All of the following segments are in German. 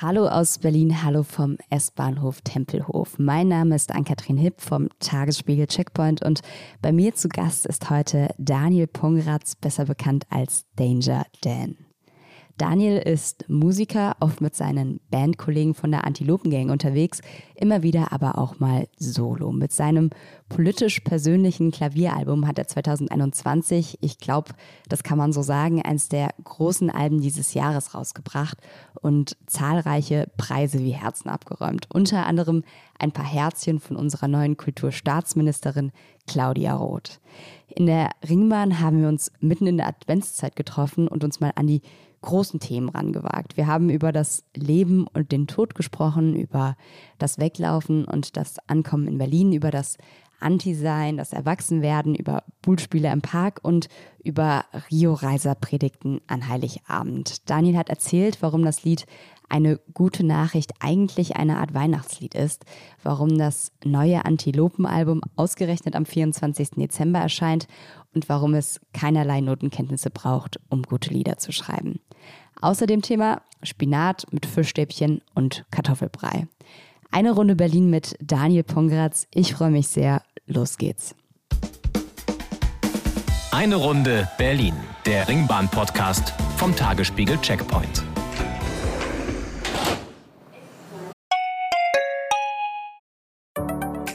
Hallo aus Berlin, hallo vom S-Bahnhof Tempelhof. Mein Name ist Ann-Kathrin Hipp vom Tagesspiegel Checkpoint und bei mir zu Gast ist heute Daniel Pongratz, besser bekannt als Danger Dan. Daniel ist Musiker, oft mit seinen Bandkollegen von der Antilopen-Gang unterwegs, immer wieder aber auch mal solo. Mit seinem politisch persönlichen Klavieralbum hat er 2021, ich glaube, das kann man so sagen, eines der großen Alben dieses Jahres rausgebracht und zahlreiche Preise wie Herzen abgeräumt. Unter anderem ein paar Herzchen von unserer neuen Kulturstaatsministerin Claudia Roth. In der Ringbahn haben wir uns mitten in der Adventszeit getroffen und uns mal an die großen Themen rangewagt. Wir haben über das Leben und den Tod gesprochen, über das Weglaufen und das Ankommen in Berlin, über das Anti-Sein, das Erwachsenwerden, über Bullspiele im Park und über Rio-Reiser-Predigten an Heiligabend. Daniel hat erzählt, warum das Lied eine gute Nachricht eigentlich eine Art Weihnachtslied ist, warum das neue Antilopen-Album ausgerechnet am 24. Dezember erscheint und warum es keinerlei Notenkenntnisse braucht, um gute Lieder zu schreiben. Außerdem Thema Spinat mit Fischstäbchen und Kartoffelbrei. Eine Runde Berlin mit Daniel Pongratz. Ich freue mich sehr. Los geht's. Eine Runde Berlin, der Ringbahn-Podcast vom Tagesspiegel Checkpoint.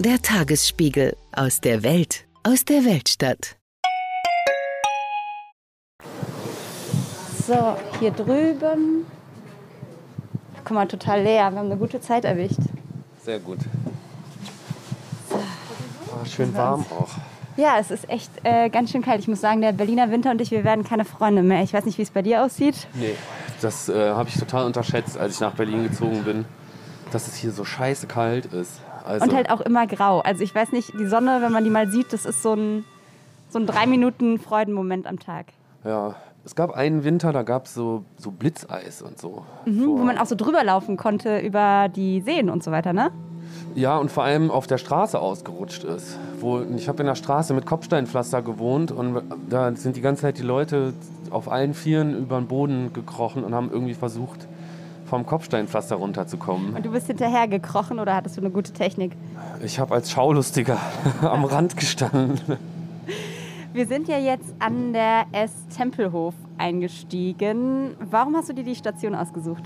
Der Tagesspiegel aus der Welt, aus der Weltstadt. So, hier drüben. Guck mal, total leer. Wir haben eine gute Zeit erwischt. Sehr gut. Oh, schön warm auch. Ja, es ist echt äh, ganz schön kalt. Ich muss sagen, der Berliner Winter und ich, wir werden keine Freunde mehr. Ich weiß nicht, wie es bei dir aussieht. Nee, das äh, habe ich total unterschätzt, als ich nach Berlin gezogen bin, dass es hier so scheiße kalt ist. Also, Und halt auch immer grau. Also ich weiß nicht, die Sonne, wenn man die mal sieht, das ist so ein, so ein drei Minuten Freudenmoment am Tag. Ja, es gab einen Winter, da gab es so, so Blitzeis und so. Mhm, wo man auch so drüber laufen konnte über die Seen und so weiter, ne? Ja, und vor allem auf der Straße ausgerutscht ist. Wo, ich habe in der Straße mit Kopfsteinpflaster gewohnt und da sind die ganze Zeit die Leute auf allen Vieren über den Boden gekrochen und haben irgendwie versucht, vom Kopfsteinpflaster runterzukommen. Und du bist hinterher gekrochen oder hattest du eine gute Technik? Ich habe als Schaulustiger am Rand gestanden. Wir sind ja jetzt an der S-Tempelhof eingestiegen. Warum hast du dir die Station ausgesucht?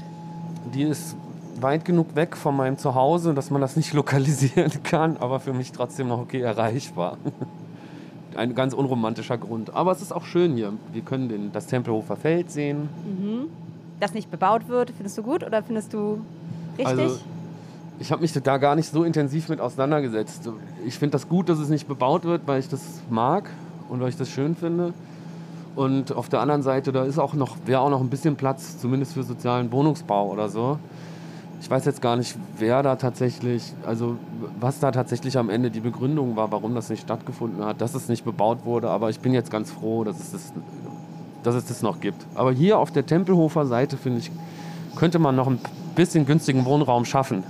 Die ist weit genug weg von meinem Zuhause, dass man das nicht lokalisieren kann, aber für mich trotzdem noch okay erreichbar. Ein ganz unromantischer Grund. Aber es ist auch schön hier. Wir können den, das Tempelhofer Feld sehen. Mhm. Das nicht bebaut wird, findest du gut oder findest du richtig? Also, ich habe mich da gar nicht so intensiv mit auseinandergesetzt. Ich finde das gut, dass es nicht bebaut wird, weil ich das mag und weil ich das schön finde. Und auf der anderen Seite, da ist auch noch, wäre auch noch ein bisschen Platz, zumindest für sozialen Wohnungsbau oder so. Ich weiß jetzt gar nicht, wer da tatsächlich, also was da tatsächlich am Ende die Begründung war, warum das nicht stattgefunden hat, dass es nicht bebaut wurde. Aber ich bin jetzt ganz froh, dass es das, dass es das noch gibt. Aber hier auf der Tempelhofer Seite, finde ich, könnte man noch ein bisschen günstigen Wohnraum schaffen.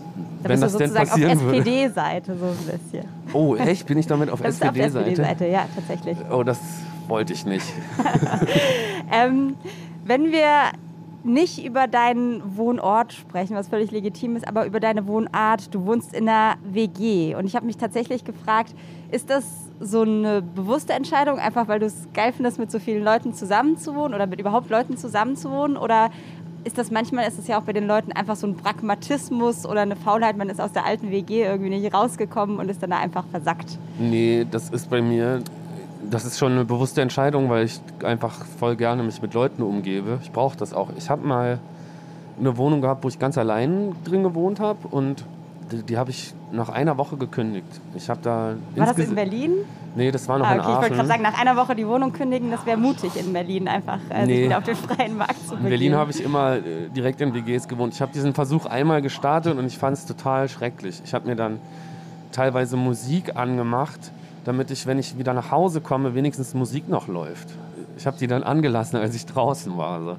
Da wenn bist das du denn passieren auf würde. SPD-Seite so ein bisschen. Oh, echt? Bin ich damit auf auf SPD-Seite? SPD-Seite, ja, tatsächlich. oh, das wollte ich nicht. Ähm, wenn wir nicht über deinen Wohnort sprechen, was völlig legitim ist, aber über deine Wohnart. Du wohnst in einer WG. Und ich habe mich tatsächlich gefragt, ist das so eine bewusste Entscheidung, einfach weil du es geil findest, mit so vielen Leuten zusammenzuwohnen oder mit überhaupt Leuten zusammenzuwohnen? Oder ist das manchmal, ist es ja auch bei den Leuten einfach so ein Pragmatismus oder eine Faulheit, man ist aus der alten WG irgendwie nicht rausgekommen und ist dann da einfach versackt? Nee, das ist bei mir, das ist schon eine bewusste Entscheidung, weil ich einfach voll gerne mich mit Leuten umgebe. Ich brauche das auch. Ich habe mal eine Wohnung gehabt, wo ich ganz allein drin gewohnt habe und Die, die habe ich nach einer Woche gekündigt. Ich habe da. War das in Berlin? Nee, das war noch Ah, in okay, ich wollte Aachen. gerade sagen, nach einer Woche die Wohnung kündigen, das wäre mutig in Berlin, einfach äh, sich Nee. wieder auf den freien Markt zu in begeben. Berlin habe ich immer äh, direkt in WGs gewohnt. Ich habe diesen Versuch einmal gestartet und ich fand es total schrecklich. Ich habe mir dann teilweise Musik angemacht, damit ich, wenn ich wieder nach Hause komme, wenigstens Musik noch läuft. Ich habe die dann angelassen, als ich draußen war. So.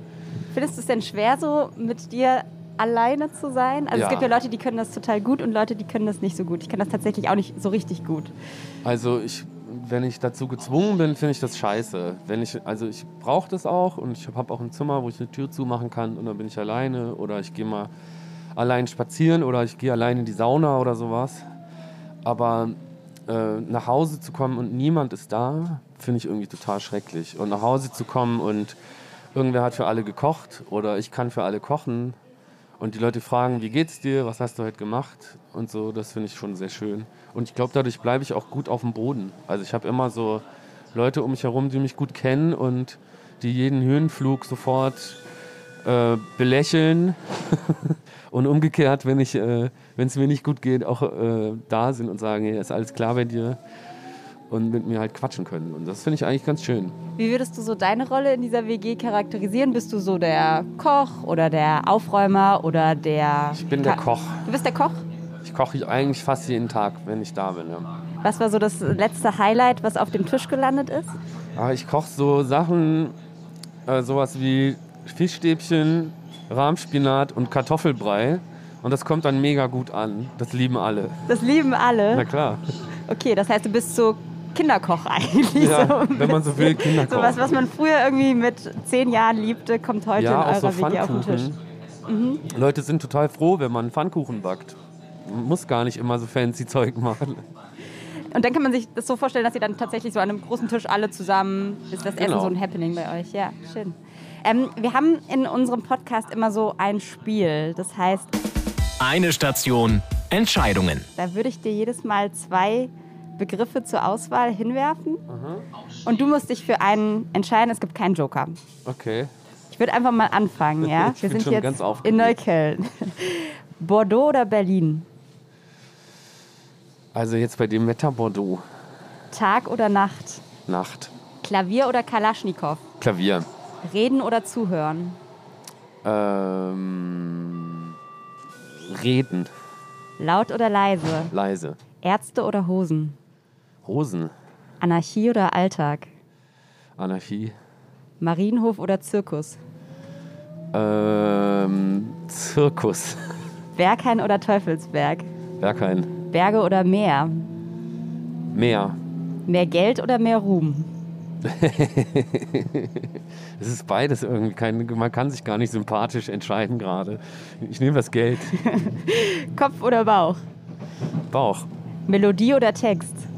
Findest du es denn schwer, so mit dir alleine zu sein? Also Ja. es gibt ja Leute, die können das total gut und Leute, die können das nicht so gut. Ich kann das tatsächlich auch nicht so richtig gut. Also ich, wenn ich dazu gezwungen bin, finde ich das scheiße. Wenn ich, also ich brauche das auch und ich habe auch ein Zimmer, wo ich eine Tür zumachen kann und dann bin ich alleine oder ich gehe mal allein spazieren oder ich gehe allein in die Sauna oder sowas. Aber äh, nach Hause zu kommen und niemand ist da, finde ich irgendwie total schrecklich. Und nach Hause zu kommen und irgendwer hat für alle gekocht oder ich kann für alle kochen und die Leute fragen, wie geht's dir, was hast du heute gemacht und so, das finde ich schon sehr schön. Und ich glaube, dadurch bleibe ich auch gut auf dem Boden. Also ich habe immer so Leute um mich herum, die mich gut kennen und die jeden Höhenflug sofort äh, belächeln und umgekehrt, wenn äh, es mir nicht gut geht, auch äh, da sind und sagen, hey, ist alles klar bei dir und mit mir halt quatschen können. Und das finde ich eigentlich ganz schön. Wie würdest du so deine Rolle in dieser WG charakterisieren? Bist du so der Koch oder der Aufräumer oder der... Ich bin der Koch. Du bist der Koch? Ich koche eigentlich fast jeden Tag, wenn ich da bin. Ja. Was war so das letzte Highlight, was auf dem Tisch gelandet ist? Aber ich koche so Sachen, äh, sowas wie Fischstäbchen, Rahmspinat und Kartoffelbrei. Und das kommt dann mega gut an. Das lieben alle. Das lieben alle. Na klar. Okay, das heißt, du bist so Kinderkoch eigentlich. Ja, so wenn man so will. Kinderkoch. So was, was man früher irgendwie mit zehn Jahren liebte, kommt heute Ja, in auch so eurer WG auf den Tisch. Pfannkuchen. Leute sind total froh, wenn man Pfannkuchen backt. Man muss gar nicht immer so fancy Zeug machen. Und dann kann man sich das so vorstellen, dass ihr dann tatsächlich so an einem großen Tisch alle zusammen, ist das Essen Genau. so ein Happening bei euch. Ja, schön. Ähm, wir haben in unserem Podcast immer so ein Spiel. Das heißt, Eine Station, Entscheidungen. da würde ich dir jedes Mal zwei Begriffe zur Auswahl hinwerfen. Und du musst dich für einen entscheiden. Es gibt keinen Joker. Okay. Ich würde einfach mal anfangen, ja? Wir sind schon jetzt in. Neukölln. Bordeaux oder Berlin? Also jetzt bei dem Wetter Bordeaux. Tag oder Nacht? Nacht. Klavier oder Kalaschnikow? Klavier. Reden oder zuhören? Ähm, reden. Laut oder leise? Leise. Ärzte oder Hosen? Hosen. Anarchie oder Alltag? Anarchie. Marienhof oder Zirkus? Ähm, Zirkus. Berghain oder Teufelsberg? Berghain. Berge oder Meer? Meer. Mehr Geld oder mehr Ruhm? Es ist beides irgendwie. Kein, man kann sich gar nicht sympathisch entscheiden gerade. Ich nehme das Geld. Kopf oder Bauch? Bauch. Melodie oder Text?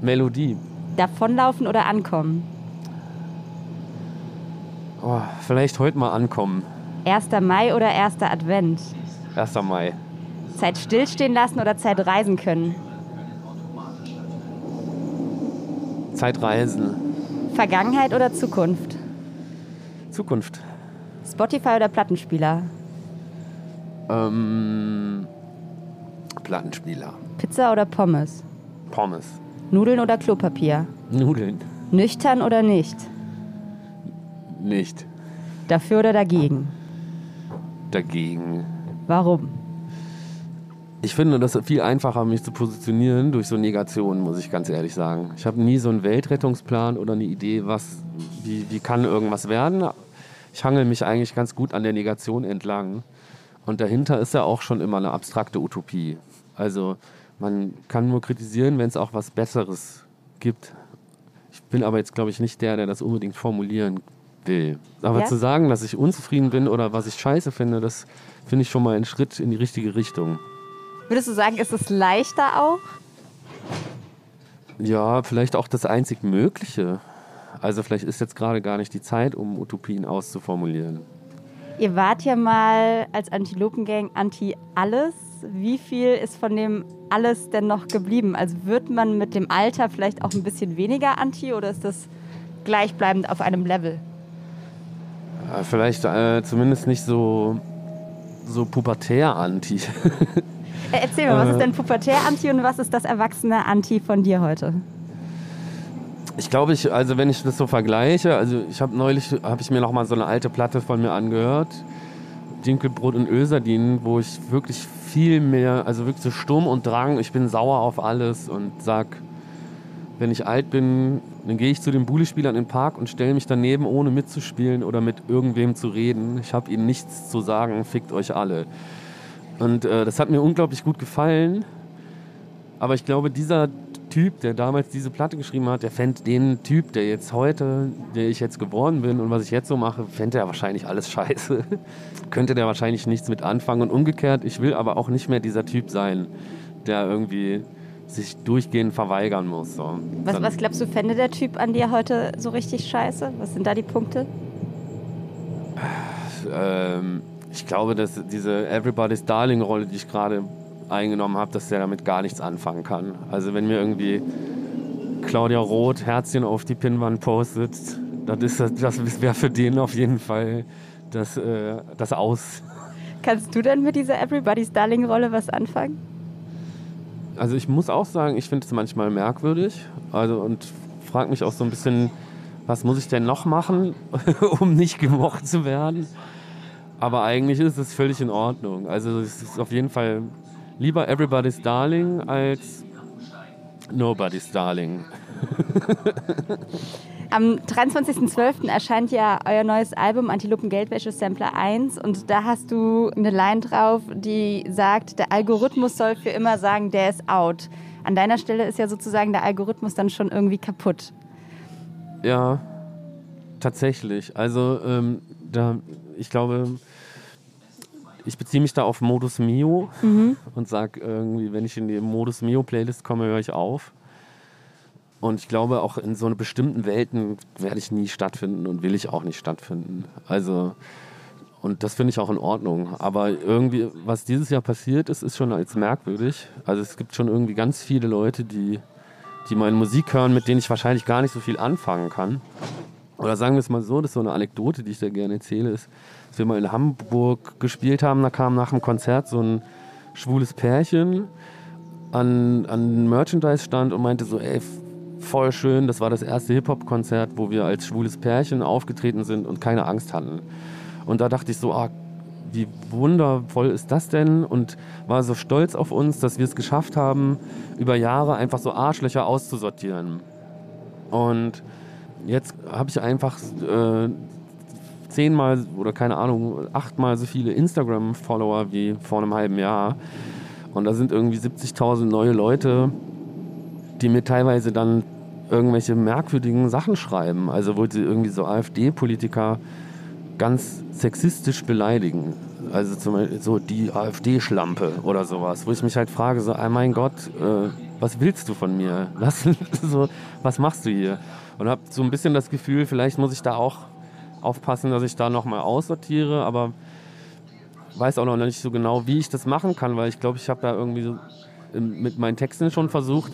Melodie. Davonlaufen oder ankommen? Oh, vielleicht heute mal ankommen. 1. Mai oder 1. Advent? 1. Mai. Zeit stillstehen lassen oder Zeit reisen können? Zeitreisen. Vergangenheit oder Zukunft? Zukunft. Spotify oder Plattenspieler? Ähm, Plattenspieler. Pizza oder Pommes? Pommes. Nudeln oder Klopapier? Nudeln. Nüchtern oder nicht? Nicht. Dafür oder dagegen? Dagegen. Warum? Ich finde das viel einfacher, mich zu positionieren durch so Negationen, muss ich ganz ehrlich sagen. Ich habe nie so einen Weltrettungsplan oder eine Idee, was, wie, wie kann irgendwas werden. Ich hangel mich eigentlich ganz gut an der Negation entlang. Und dahinter ist ja auch schon immer eine abstrakte Utopie. Also man kann nur kritisieren, wenn es auch was Besseres gibt. Ich bin aber jetzt, glaube ich, nicht der, der das unbedingt formulieren will. Aber Ja? zu sagen, dass ich unzufrieden bin oder was ich scheiße finde, das finde ich schon mal einen Schritt in die richtige Richtung. Würdest du sagen, ist es leichter auch? Ja, vielleicht auch das einzig Mögliche. Also vielleicht ist jetzt gerade gar nicht die Zeit, um Utopien auszuformulieren. Ihr wart ja mal als Antilopengang anti-alles. Wie viel ist von dem alles denn noch geblieben? Also wird man mit dem Alter vielleicht auch ein bisschen weniger anti oder ist das gleichbleibend auf einem Level? Äh, Vielleicht äh, zumindest nicht so, so pubertär-Anti. Äh, Erzähl mal, was ist denn Pubertär-Anti und was ist das erwachsene Anti von dir heute? Ich glaube, ich, also wenn ich das so vergleiche, also ich habe neulich, habe ich mir noch mal so eine alte Platte von mir angehört, Dinkelbrot und Ölsardinen, wo ich wirklich viel mehr, also wirklich so Sturm und Drang, ich bin sauer auf alles und sag, wenn ich alt bin, dann gehe ich zu den Bulli-Spielern im Park und stelle mich daneben, ohne mitzuspielen oder mit irgendwem zu reden. Ich habe ihnen nichts zu sagen, fickt euch alle. Und äh, das hat mir unglaublich gut gefallen. Aber ich glaube, dieser Typ, der damals diese Platte geschrieben hat, der fände den Typ, der jetzt heute, der ich jetzt geworden bin und was ich jetzt so mache, fände er wahrscheinlich alles scheiße. Könnte der wahrscheinlich nichts mit anfangen. Und umgekehrt, ich will aber auch nicht mehr dieser Typ sein, der irgendwie sich durchgehend verweigern muss. So. Was, was glaubst du, fände der Typ an dir heute so richtig scheiße? Was sind da die Punkte? Ähm, ich glaube, dass diese Everybody's Darling-Rolle, die ich gerade eingenommen habe, dass der damit gar nichts anfangen kann. Also wenn mir irgendwie Claudia Roth Herzchen auf die Pinnwand postet, das, ist, das wäre für den auf jeden Fall das, äh, das Aus. Kannst du denn mit dieser Everybody's Darling-Rolle was anfangen? Also ich muss auch sagen, ich finde es manchmal merkwürdig. Also und frage mich auch so ein bisschen, was muss ich denn noch machen, um nicht gemocht zu werden? Aber eigentlich ist es völlig in Ordnung. Also es ist auf jeden Fall lieber Everybody's Darling als Nobody's Darling. Am 23.12. erscheint ja euer neues Album Antilopen Geldwäsche Sampler 1 und da hast du eine Line drauf, die sagt, der Algorithmus soll für immer sagen, der ist out. An deiner Stelle ist ja sozusagen der Algorithmus dann schon irgendwie kaputt. Ja, tatsächlich. Also ähm, da, ich glaube, ich beziehe mich da auf Modus Mio mhm. und sage irgendwie, wenn ich in die Modus Mio Playlist komme, höre ich auf. Und ich glaube, auch in so bestimmten Welten werde ich nie stattfinden und will ich auch nicht stattfinden. Also, und das finde ich auch in Ordnung. Aber irgendwie, was dieses Jahr passiert ist, ist schon als merkwürdig. Also es gibt schon irgendwie ganz viele Leute, die, die meine Musik hören, mit denen ich wahrscheinlich gar nicht so viel anfangen kann. Oder sagen wir es mal so, das ist so eine Anekdote, die ich da gerne erzähle, ist, als wir mal in Hamburg gespielt haben, da kam nach dem Konzert so ein schwules Pärchen an, an den Merchandise-Stand und meinte so, ey, voll schön, das war das erste Hip-Hop-Konzert, wo wir als schwules Pärchen aufgetreten sind und keine Angst hatten. Und da dachte ich so, ah, wie wundervoll ist das denn? Und war so stolz auf uns, dass wir es geschafft haben, über Jahre einfach so Arschlöcher auszusortieren. Und jetzt habe ich einfach äh, zehnmal oder keine Ahnung, achtmal so viele Instagram-Follower wie vor einem halben Jahr. Und da sind irgendwie 70.000 neue Leute, die mir teilweise dann irgendwelche merkwürdigen Sachen schreiben. Also wo sie irgendwie so AfD-Politiker ganz sexistisch beleidigen. Also zum Beispiel so die AfD-Schlampe oder sowas, wo ich mich halt frage, so, oh mein Gott, äh, was willst du von mir? Was, so, was machst du hier? Und habe so ein bisschen das Gefühl, vielleicht muss ich da auch aufpassen, dass ich da nochmal aussortiere, aber weiß auch noch nicht so genau, wie ich das machen kann, weil ich glaube, ich habe da irgendwie so mit meinen Texten schon versucht,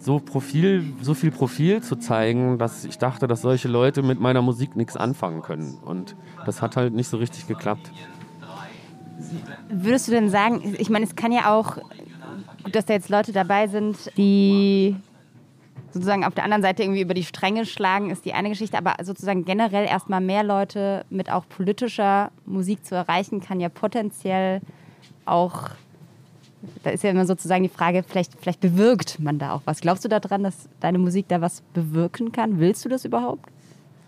so, Profil, so viel Profil zu zeigen, dass ich dachte, dass solche Leute mit meiner Musik nichts anfangen können. Und das hat halt nicht so richtig geklappt. Würdest du denn sagen, ich meine, es kann ja auch, dass da jetzt Leute dabei sind, die sozusagen auf der anderen Seite irgendwie über die Stränge schlagen, ist die eine Geschichte, aber sozusagen generell erstmal mehr Leute mit auch politischer Musik zu erreichen, kann ja potenziell auch, da ist ja immer sozusagen die Frage, vielleicht, vielleicht bewirkt man da auch was. Glaubst du daran, dass deine Musik da was bewirken kann? Willst du das überhaupt?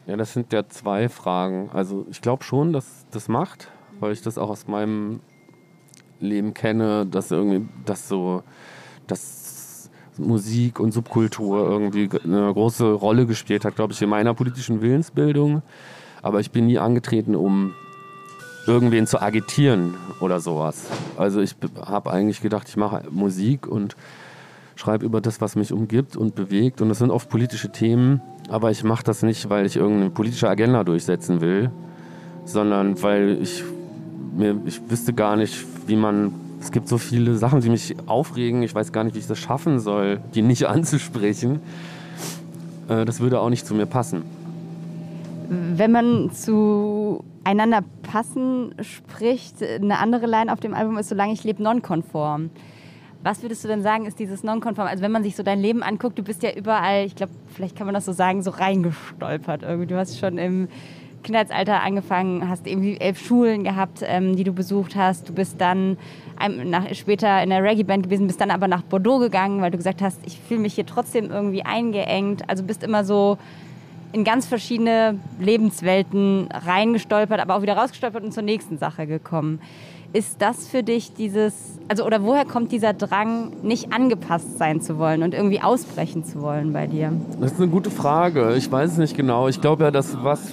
Ja, das sind ja zwei Fragen. Also ich glaube schon, dass das macht, weil ich das auch aus meinem Leben kenne, dass irgendwie das so, dass Musik und Subkultur irgendwie eine große Rolle gespielt hat, glaube ich, in meiner politischen Willensbildung. Aber ich bin nie angetreten, um irgendwen zu agitieren oder sowas. Also ich habe eigentlich gedacht, ich mache Musik und schreibe über das, was mich umgibt und bewegt. Und das sind oft politische Themen, aber ich mache das nicht, weil ich irgendeine politische Agenda durchsetzen will, sondern weil ich mir, ich wüsste gar nicht, wie man es gibt so viele Sachen, die mich aufregen. Ich weiß gar nicht, wie ich das schaffen soll, die nicht anzusprechen. Äh, das würde auch nicht zu mir passen. Wenn man zueinander Verpassen spricht. Eine andere Line auf dem Album ist, solange ich lebe, nonkonform. Was würdest du denn sagen, ist dieses Nonkonform? Also wenn man sich so dein Leben anguckt, du bist ja überall, ich glaube, vielleicht kann man das so sagen, so reingestolpert irgendwie. Du hast schon im Kindheitsalter angefangen, hast irgendwie elf Schulen gehabt, ähm, die du besucht hast. Du bist dann nach, später in der Reggae-Band gewesen, bist dann aber nach Bordeaux gegangen, weil du gesagt hast, ich fühle mich hier trotzdem irgendwie eingeengt. Also bist immer so in ganz verschiedene Lebenswelten reingestolpert, aber auch wieder rausgestolpert und zur nächsten Sache gekommen. Ist das für dich dieses, also oder woher kommt dieser Drang, nicht angepasst sein zu wollen und irgendwie ausbrechen zu wollen bei dir? Das ist eine gute Frage. Ich weiß es nicht genau. Ich glaube ja, dass was,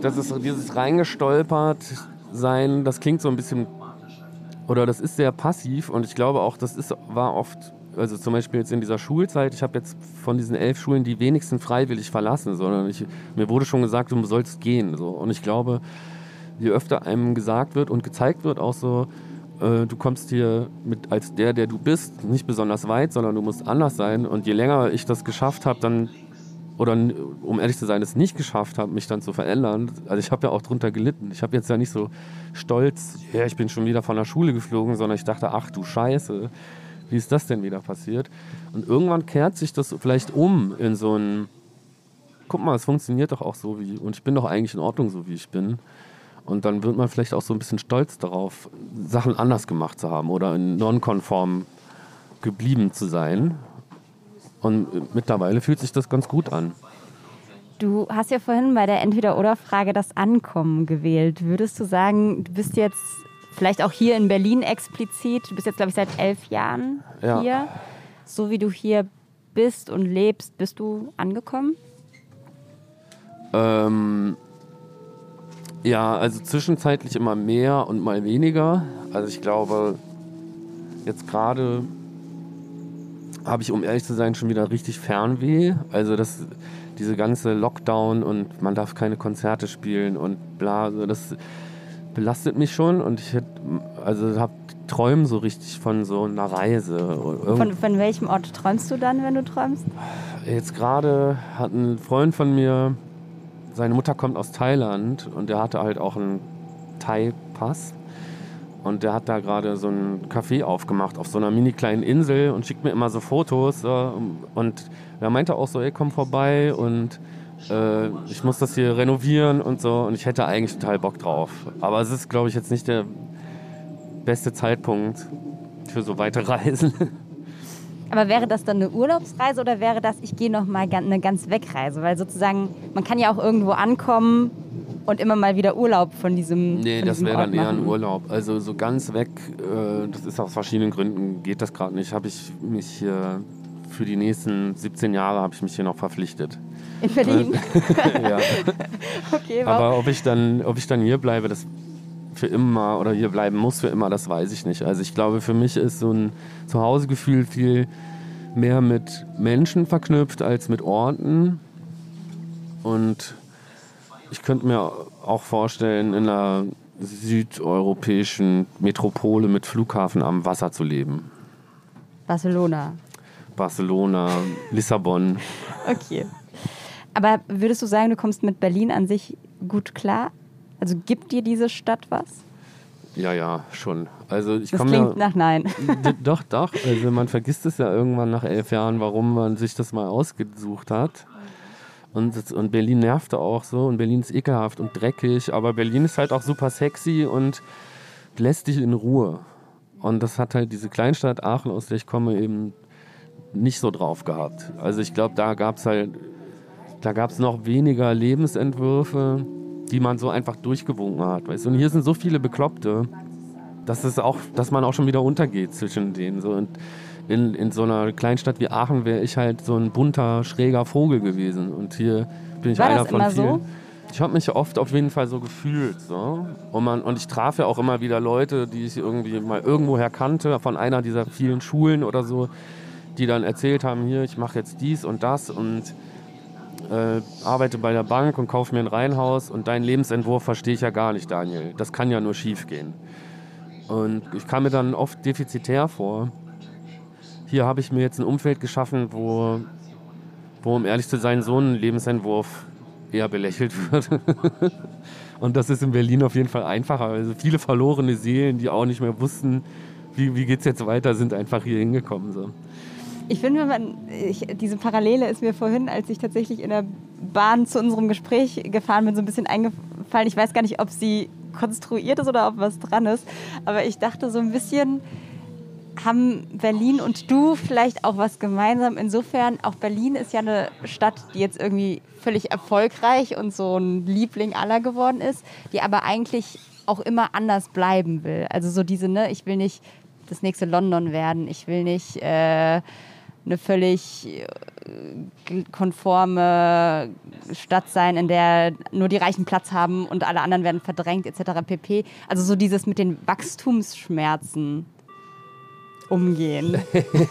das ist dieses reingestolpert sein, das klingt so ein bisschen, oder das ist sehr passiv und ich glaube auch, das ist, war oft also zum Beispiel jetzt in dieser Schulzeit, ich habe jetzt von diesen elf Schulen die wenigsten freiwillig verlassen, sondern ich, mir wurde schon gesagt, du sollst gehen. So. Und ich glaube, je öfter einem gesagt wird und gezeigt wird, auch so, äh, du kommst hier mit als der, der du bist, nicht besonders weit, sondern du musst anders sein. Und je länger ich das geschafft habe, dann oder um ehrlich zu sein, es nicht geschafft habe, mich dann zu verändern. Also ich habe ja auch drunter gelitten. Ich habe jetzt ja nicht so stolz, ja, ich bin schon wieder von der Schule geflogen, sondern ich dachte, ach du Scheiße, wie ist das denn wieder passiert? Und irgendwann kehrt sich das vielleicht um in so ein, guck mal, es funktioniert doch auch so wie, und ich bin doch eigentlich in Ordnung so wie ich bin. Und dann wird man vielleicht auch so ein bisschen stolz darauf, Sachen anders gemacht zu haben oder in nonkonform geblieben zu sein. Und mittlerweile fühlt sich das ganz gut an. Du hast ja vorhin bei der Entweder-Oder-Frage das Ankommen gewählt. Würdest du sagen, du bist jetzt Vielleicht auch hier in Berlin explizit. Du bist jetzt, glaube ich, seit elf Jahren ja. hier. So wie du hier bist und lebst, bist du angekommen? Ähm, ja, also zwischenzeitlich immer mehr und mal weniger. Also ich glaube, jetzt gerade habe ich, um ehrlich zu sein, schon wieder richtig Fernweh. Also das, diese ganze Lockdown und man darf keine Konzerte spielen und bla, also das belastet mich schon und ich hätte, also habe träumen so richtig von so einer Reise. Von, von welchem Ort träumst du dann, wenn du träumst? Jetzt gerade hat ein Freund von mir, seine Mutter kommt aus Thailand und der hatte halt auch einen Thai-Pass. Und der hat da gerade so ein Café aufgemacht auf so einer mini kleinen Insel und schickt mir immer so Fotos. und er meinte auch so, ey, komm vorbei und äh, ich muss das hier renovieren und so und ich hätte eigentlich total Bock drauf. Aber es ist, glaube ich, jetzt nicht der beste Zeitpunkt für so weite Reisen. Aber wäre das dann eine Urlaubsreise oder wäre das, ich gehe nochmal eine ganz Wegreise? Weil sozusagen, man kann ja auch irgendwo ankommen und immer mal wieder Urlaub von diesem. Nee, von das wäre dann eher ein Urlaub. Also so ganz weg, äh, das ist aus verschiedenen Gründen, geht das gerade nicht. Habe ich mich hier für die nächsten 17 Jahre habe ich mich hier noch verpflichtet. In Berlin? ja. Okay, wow. Aber ob ich, dann, ob ich dann hier bleibe, das für immer oder hier bleiben muss für immer, das weiß ich nicht. Also ich glaube, für mich ist so ein Zuhausegefühl viel mehr mit Menschen verknüpft als mit Orten. Und ich könnte mir auch vorstellen, in einer südeuropäischen Metropole mit Flughafen am Wasser zu leben. Barcelona. Barcelona, Lissabon. Okay. Aber würdest du sagen, du kommst mit Berlin an sich gut klar? Also gibt dir diese Stadt was? Ja, ja, schon. Also ich das klingt ja, nach Nein. Doch, doch. Also man vergisst es ja irgendwann nach elf Jahren, warum man sich das mal ausgesucht hat. Und, und Berlin nervte auch so und Berlin ist ekelhaft und dreckig, aber Berlin ist halt auch super sexy und lässt dich in Ruhe. Und das hat halt diese Kleinstadt Aachen, aus der ich komme, eben nicht so drauf gehabt. Also ich glaube, da gab es halt da gab es noch weniger Lebensentwürfe, die man so einfach durchgewunken hat. Weißt? Und hier sind so viele Bekloppte, dass, es auch, dass man auch schon wieder untergeht zwischen denen. So. Und in, in so einer Kleinstadt wie Aachen wäre ich halt so ein bunter, schräger Vogel gewesen. Und hier bin ich War einer das von immer vielen. So? Ich habe mich oft auf jeden Fall so gefühlt. So. Und, man, und ich traf ja auch immer wieder Leute, die ich irgendwie mal irgendwoher kannte, von einer dieser vielen Schulen oder so, die dann erzählt haben, hier, ich mache jetzt dies und das und äh, arbeite bei der Bank und kaufe mir ein Reihenhaus und deinen Lebensentwurf verstehe ich ja gar nicht, Daniel. Das kann ja nur schief gehen. Und ich kam mir dann oft defizitär vor. Hier habe ich mir jetzt ein Umfeld geschaffen, wo, wo, um ehrlich zu sein, so ein Lebensentwurf eher belächelt wird. und das ist in Berlin auf jeden Fall einfacher. Also viele verlorene Seelen, die auch nicht mehr wussten, wie, wie geht es jetzt weiter, sind einfach hier hingekommen. So. Ich finde, man, ich, diese Parallele ist mir vorhin, als ich tatsächlich in der Bahn zu unserem Gespräch gefahren bin, so ein bisschen eingefallen. Ich weiß gar nicht, ob sie konstruiert ist oder ob was dran ist, aber ich dachte so ein bisschen, haben Berlin und du vielleicht auch was gemeinsam. Insofern, auch Berlin ist ja eine Stadt, die jetzt irgendwie völlig erfolgreich und so ein Liebling aller geworden ist, die aber eigentlich auch immer anders bleiben will. Also so diese, ne, ich will nicht das nächste London werden, ich will nicht äh, eine völlig äh, konforme Stadt sein, in der nur die Reichen Platz haben und alle anderen werden verdrängt etc. pp. Also so dieses mit den Wachstumsschmerzen umgehen.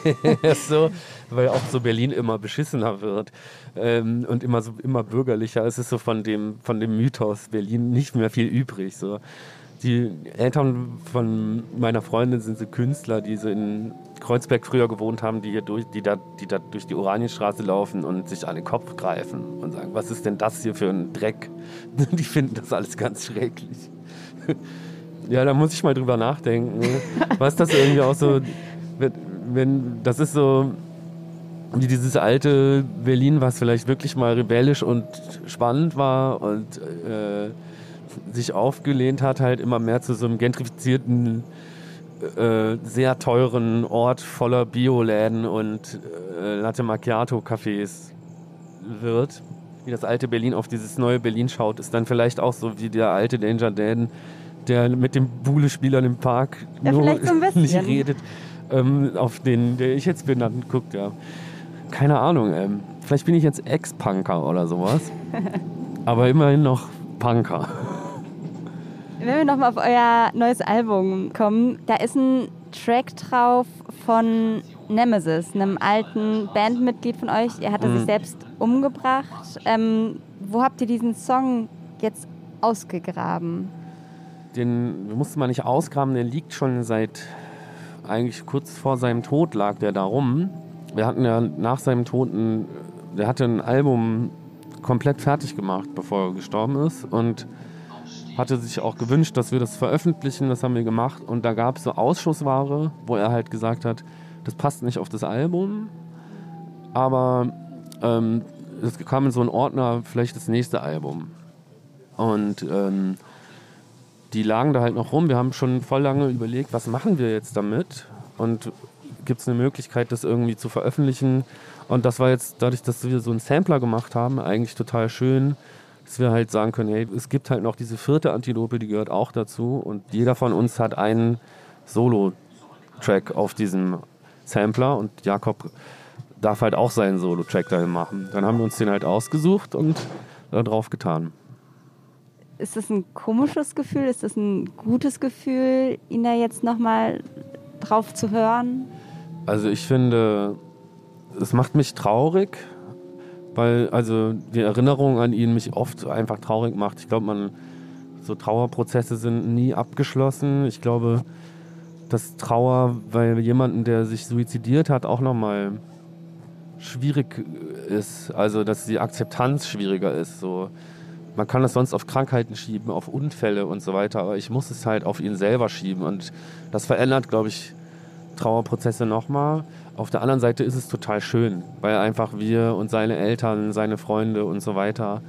so, weil auch so Berlin immer beschissener wird ähm, und immer so immer bürgerlicher. Es ist so von dem von dem Mythos Berlin nicht mehr viel übrig. So die Eltern von meiner Freundin sind so Künstler, die so in Kreuzberg früher gewohnt haben, die hier durch, die da, die da durch die Oranienstraße laufen und sich an den Kopf greifen und sagen, was ist denn das hier für ein Dreck? Die finden das alles ganz schrecklich. Ja, da muss ich mal drüber nachdenken. Was das irgendwie auch so, wenn, das ist so wie dieses alte Berlin, was vielleicht wirklich mal rebellisch und spannend war und äh, sich aufgelehnt hat, halt immer mehr zu so einem gentrifizierten, äh, sehr teuren Ort voller Bioläden und äh, Latte Macchiato-Cafés wird. Wie das alte Berlin auf dieses neue Berlin schaut, ist dann vielleicht auch so wie der alte Danger Dan, der mit dem Buhle-Spielern im Park ja, nur so nicht redet, ähm, auf den, der ich jetzt bin, dann guckt, ja. Keine Ahnung, ähm, vielleicht bin ich jetzt Ex-Punker oder sowas. aber immerhin noch Punker. Wenn wir nochmal auf euer neues Album kommen, da ist ein Track drauf von Nemesis, einem alten Bandmitglied von euch. Er hatte mhm. sich selbst umgebracht. Ähm, wo habt ihr diesen Song jetzt ausgegraben? Den musste man nicht ausgraben, der liegt schon seit eigentlich kurz vor seinem Tod lag der da rum. Wir hatten ja nach seinem Tod ein, der hatte ein Album komplett fertig gemacht, bevor er gestorben ist und hatte sich auch gewünscht, dass wir das veröffentlichen. Das haben wir gemacht. Und da gab es so Ausschussware, wo er halt gesagt hat, das passt nicht auf das Album. Aber ähm, es kam in so einen Ordner, vielleicht das nächste Album. Und ähm, die lagen da halt noch rum. Wir haben schon voll lange überlegt, was machen wir jetzt damit? Und gibt es eine Möglichkeit, das irgendwie zu veröffentlichen? Und das war jetzt dadurch, dass wir so einen Sampler gemacht haben, eigentlich total schön, dass wir halt sagen können, hey, es gibt halt noch diese vierte Antilope, die gehört auch dazu und jeder von uns hat einen Solo-Track auf diesem Sampler und Jakob darf halt auch seinen Solo-Track dahin machen. Dann haben wir uns den halt ausgesucht und da drauf getan. Ist das ein komisches Gefühl? Ist das ein gutes Gefühl, ihn da jetzt nochmal drauf zu hören? Also ich finde, es macht mich traurig, weil also die Erinnerung an ihn mich oft einfach traurig macht. Ich glaube, man so Trauerprozesse sind nie abgeschlossen. Ich glaube, dass Trauer bei jemandem, der sich suizidiert hat, auch nochmal schwierig ist. Also, dass die Akzeptanz schwieriger ist. So. Man kann das sonst auf Krankheiten schieben, auf Unfälle und so weiter, aber ich muss es halt auf ihn selber schieben. Und das verändert, glaube ich, Trauerprozesse nochmal. Auf der anderen Seite ist es total schön, weil einfach wir und seine Eltern, seine Freunde und so weiter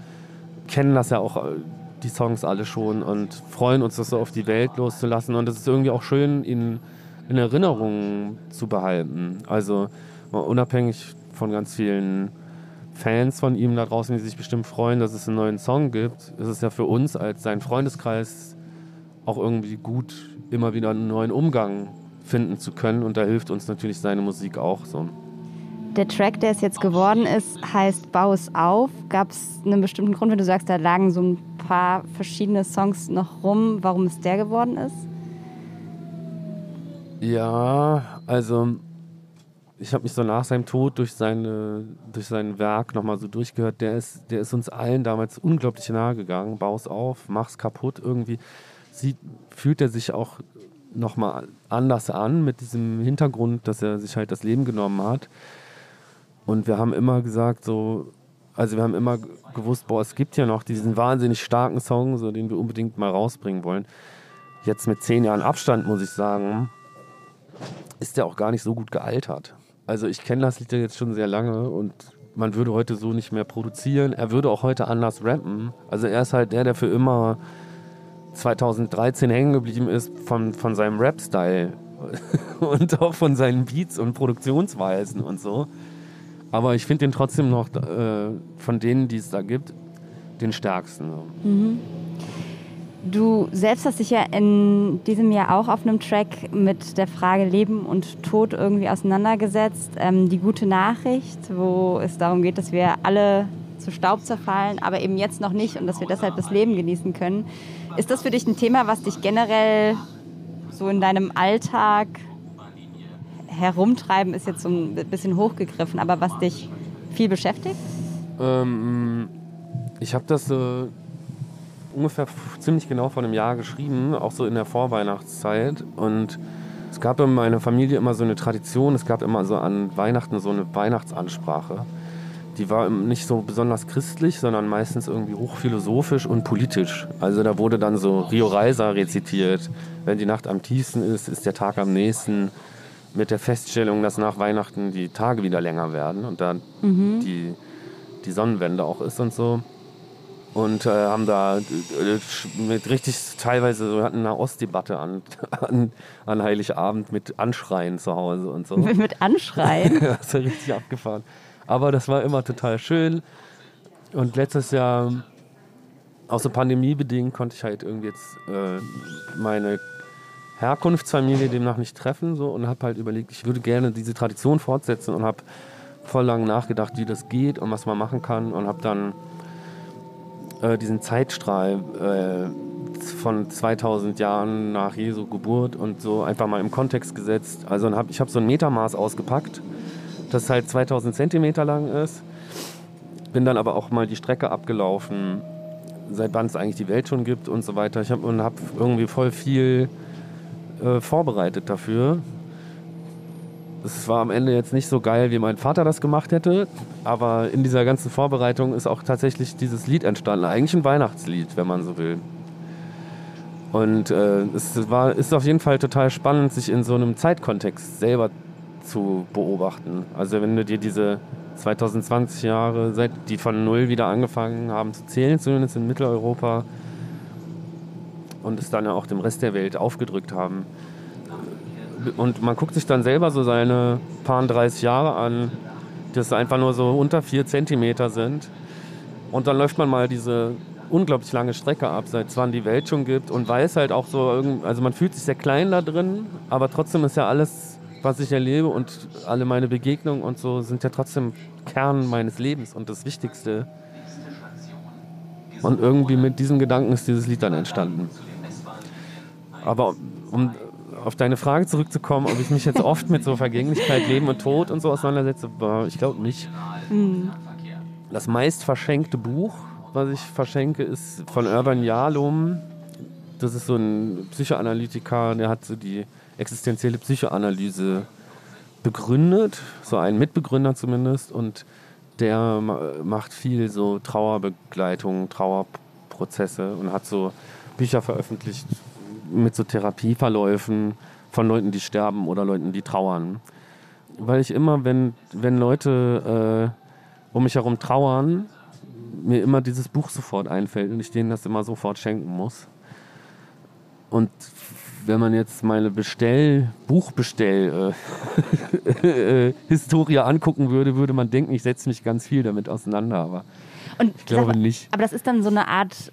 kennen das ja auch äh, die Songs alle schon und freuen uns, das so auf die Welt loszulassen. Und es ist irgendwie auch schön, ihn in Erinnerung zu behalten. Also unabhängig von ganz vielen Fans von ihm da draußen, die sich bestimmt freuen, dass es einen neuen Song gibt, ist es ja für uns als sein Freundeskreis auch irgendwie gut, immer wieder einen neuen Umgang finden zu können. Und da hilft uns natürlich seine Musik auch so. Der Track, der es jetzt geworden ist, heißt Bau es auf. Gab es einen bestimmten Grund, wenn du sagst, da lagen so ein paar verschiedene Songs noch rum, warum es der geworden ist? Ja, also ich habe mich so nach seinem Tod durch, seine, durch sein Werk nochmal so durchgehört. Der ist, der ist uns allen damals unglaublich nahe gegangen. Bau's auf, mach's kaputt irgendwie. Sieht, fühlt er sich auch nochmal anders an mit diesem Hintergrund, dass er sich halt das Leben genommen hat. Und wir haben immer gesagt, so, Also wir haben immer gewusst, boah, es gibt ja noch diesen wahnsinnig starken Song, so den wir unbedingt mal rausbringen wollen. Jetzt mit zehn Jahren Abstand muss ich sagen, ist der auch gar nicht so gut gealtert. Also ich kenne das Lied jetzt schon sehr lange und man würde heute so nicht mehr produzieren. Er würde auch heute anders rappen. Also er ist halt der, der für immer 2013 hängen geblieben ist von, von seinem Rap-Style und auch von seinen Beats und Produktionsweisen und so. Aber ich finde den trotzdem noch äh, von denen, die es da gibt, den stärksten. Mhm. Du selbst hast dich ja in diesem Jahr auch auf einem Track mit der Frage Leben und Tod irgendwie auseinandergesetzt. Ähm, die gute Nachricht, wo es darum geht, dass wir alle zu Staub zerfallen, aber eben jetzt noch nicht und dass wir deshalb das Leben genießen können. Ist das für dich ein Thema, was dich generell so in deinem Alltag herumtreiben, ist jetzt so ein bisschen hochgegriffen, aber was dich viel beschäftigt? Ähm, ich habe das äh, ungefähr ziemlich genau vor einem Jahr geschrieben, auch so in der Vorweihnachtszeit. Und es gab in meiner Familie immer so eine Tradition, es gab immer so an Weihnachten so eine Weihnachtsansprache. Die war nicht so besonders christlich, sondern meistens irgendwie hochphilosophisch und politisch. Also da wurde dann so Rio Reiser rezitiert. Wenn die Nacht am tiefsten ist, ist der Tag am nächsten. Mit der Feststellung, dass nach Weihnachten die Tage wieder länger werden und dann mhm. die, die Sonnenwende auch ist und so und äh, haben da äh, mit richtig teilweise so hatten eine Ostdebatte an, an, an Heiligabend mit Anschreien zu Hause und so. mit Anschreien? das ist ja richtig abgefahren. Aber das war immer total schön. Und letztes Jahr, auch so pandemiebedingt, konnte ich halt irgendwie jetzt äh, meine Herkunftsfamilie demnach nicht treffen so, und habe halt überlegt, ich würde gerne diese Tradition fortsetzen und habe voll lang nachgedacht, wie das geht und was man machen kann und habe dann äh, diesen Zeitstrahl äh, von 2000 Jahren nach Jesu Geburt und so einfach mal im Kontext gesetzt. Also hab, ich habe so ein Metermaß ausgepackt, das halt 2000 Zentimeter lang ist. Bin dann aber auch mal die Strecke abgelaufen, seit wann es eigentlich die Welt schon gibt und so weiter. Ich habe hab irgendwie voll viel äh, vorbereitet dafür es war am Ende jetzt nicht so geil, wie mein Vater das gemacht hätte, aber in dieser ganzen Vorbereitung ist auch tatsächlich dieses Lied entstanden. Eigentlich ein Weihnachtslied, wenn man so will. Und äh, es war, ist auf jeden Fall total spannend, sich in so einem Zeitkontext selber zu beobachten. Also wenn du dir diese 2020 Jahre, seit die von Null wieder angefangen haben zu zählen, zumindest in Mitteleuropa, und es dann ja auch dem Rest der Welt aufgedrückt haben, und man guckt sich dann selber so seine paar 30 Jahre an, das einfach nur so unter vier Zentimeter sind. Und dann läuft man mal diese unglaublich lange Strecke ab, seit wann die Welt schon gibt und weiß halt auch so, also man fühlt sich sehr klein da drin, aber trotzdem ist ja alles, was ich erlebe und alle meine Begegnungen und so sind ja trotzdem Kern meines Lebens und das Wichtigste. Und irgendwie mit diesem Gedanken ist dieses Lied dann entstanden. Aber um, auf deine Frage zurückzukommen, ob ich mich jetzt oft mit so Vergänglichkeit, Leben und Tod und so auseinandersetze, ich glaube nicht. Mhm. Das meist verschenkte Buch, was ich verschenke, ist von Urban Jalom. Das ist so ein Psychoanalytiker, der hat so die existenzielle Psychoanalyse begründet, so ein Mitbegründer zumindest, und der macht viel so Trauerbegleitung, Trauerprozesse und hat so Bücher veröffentlicht, mit so Therapieverläufen von Leuten, die sterben oder Leuten, die trauern. Weil ich immer, wenn, wenn Leute äh, um mich herum trauern, mir immer dieses Buch sofort einfällt und ich denen das immer sofort schenken muss. Und wenn man jetzt meine Bestell, Buchbestell äh, Historie angucken würde, würde man denken, ich setze mich ganz viel damit auseinander, aber und ich glaube mal, nicht. Aber das ist dann so eine Art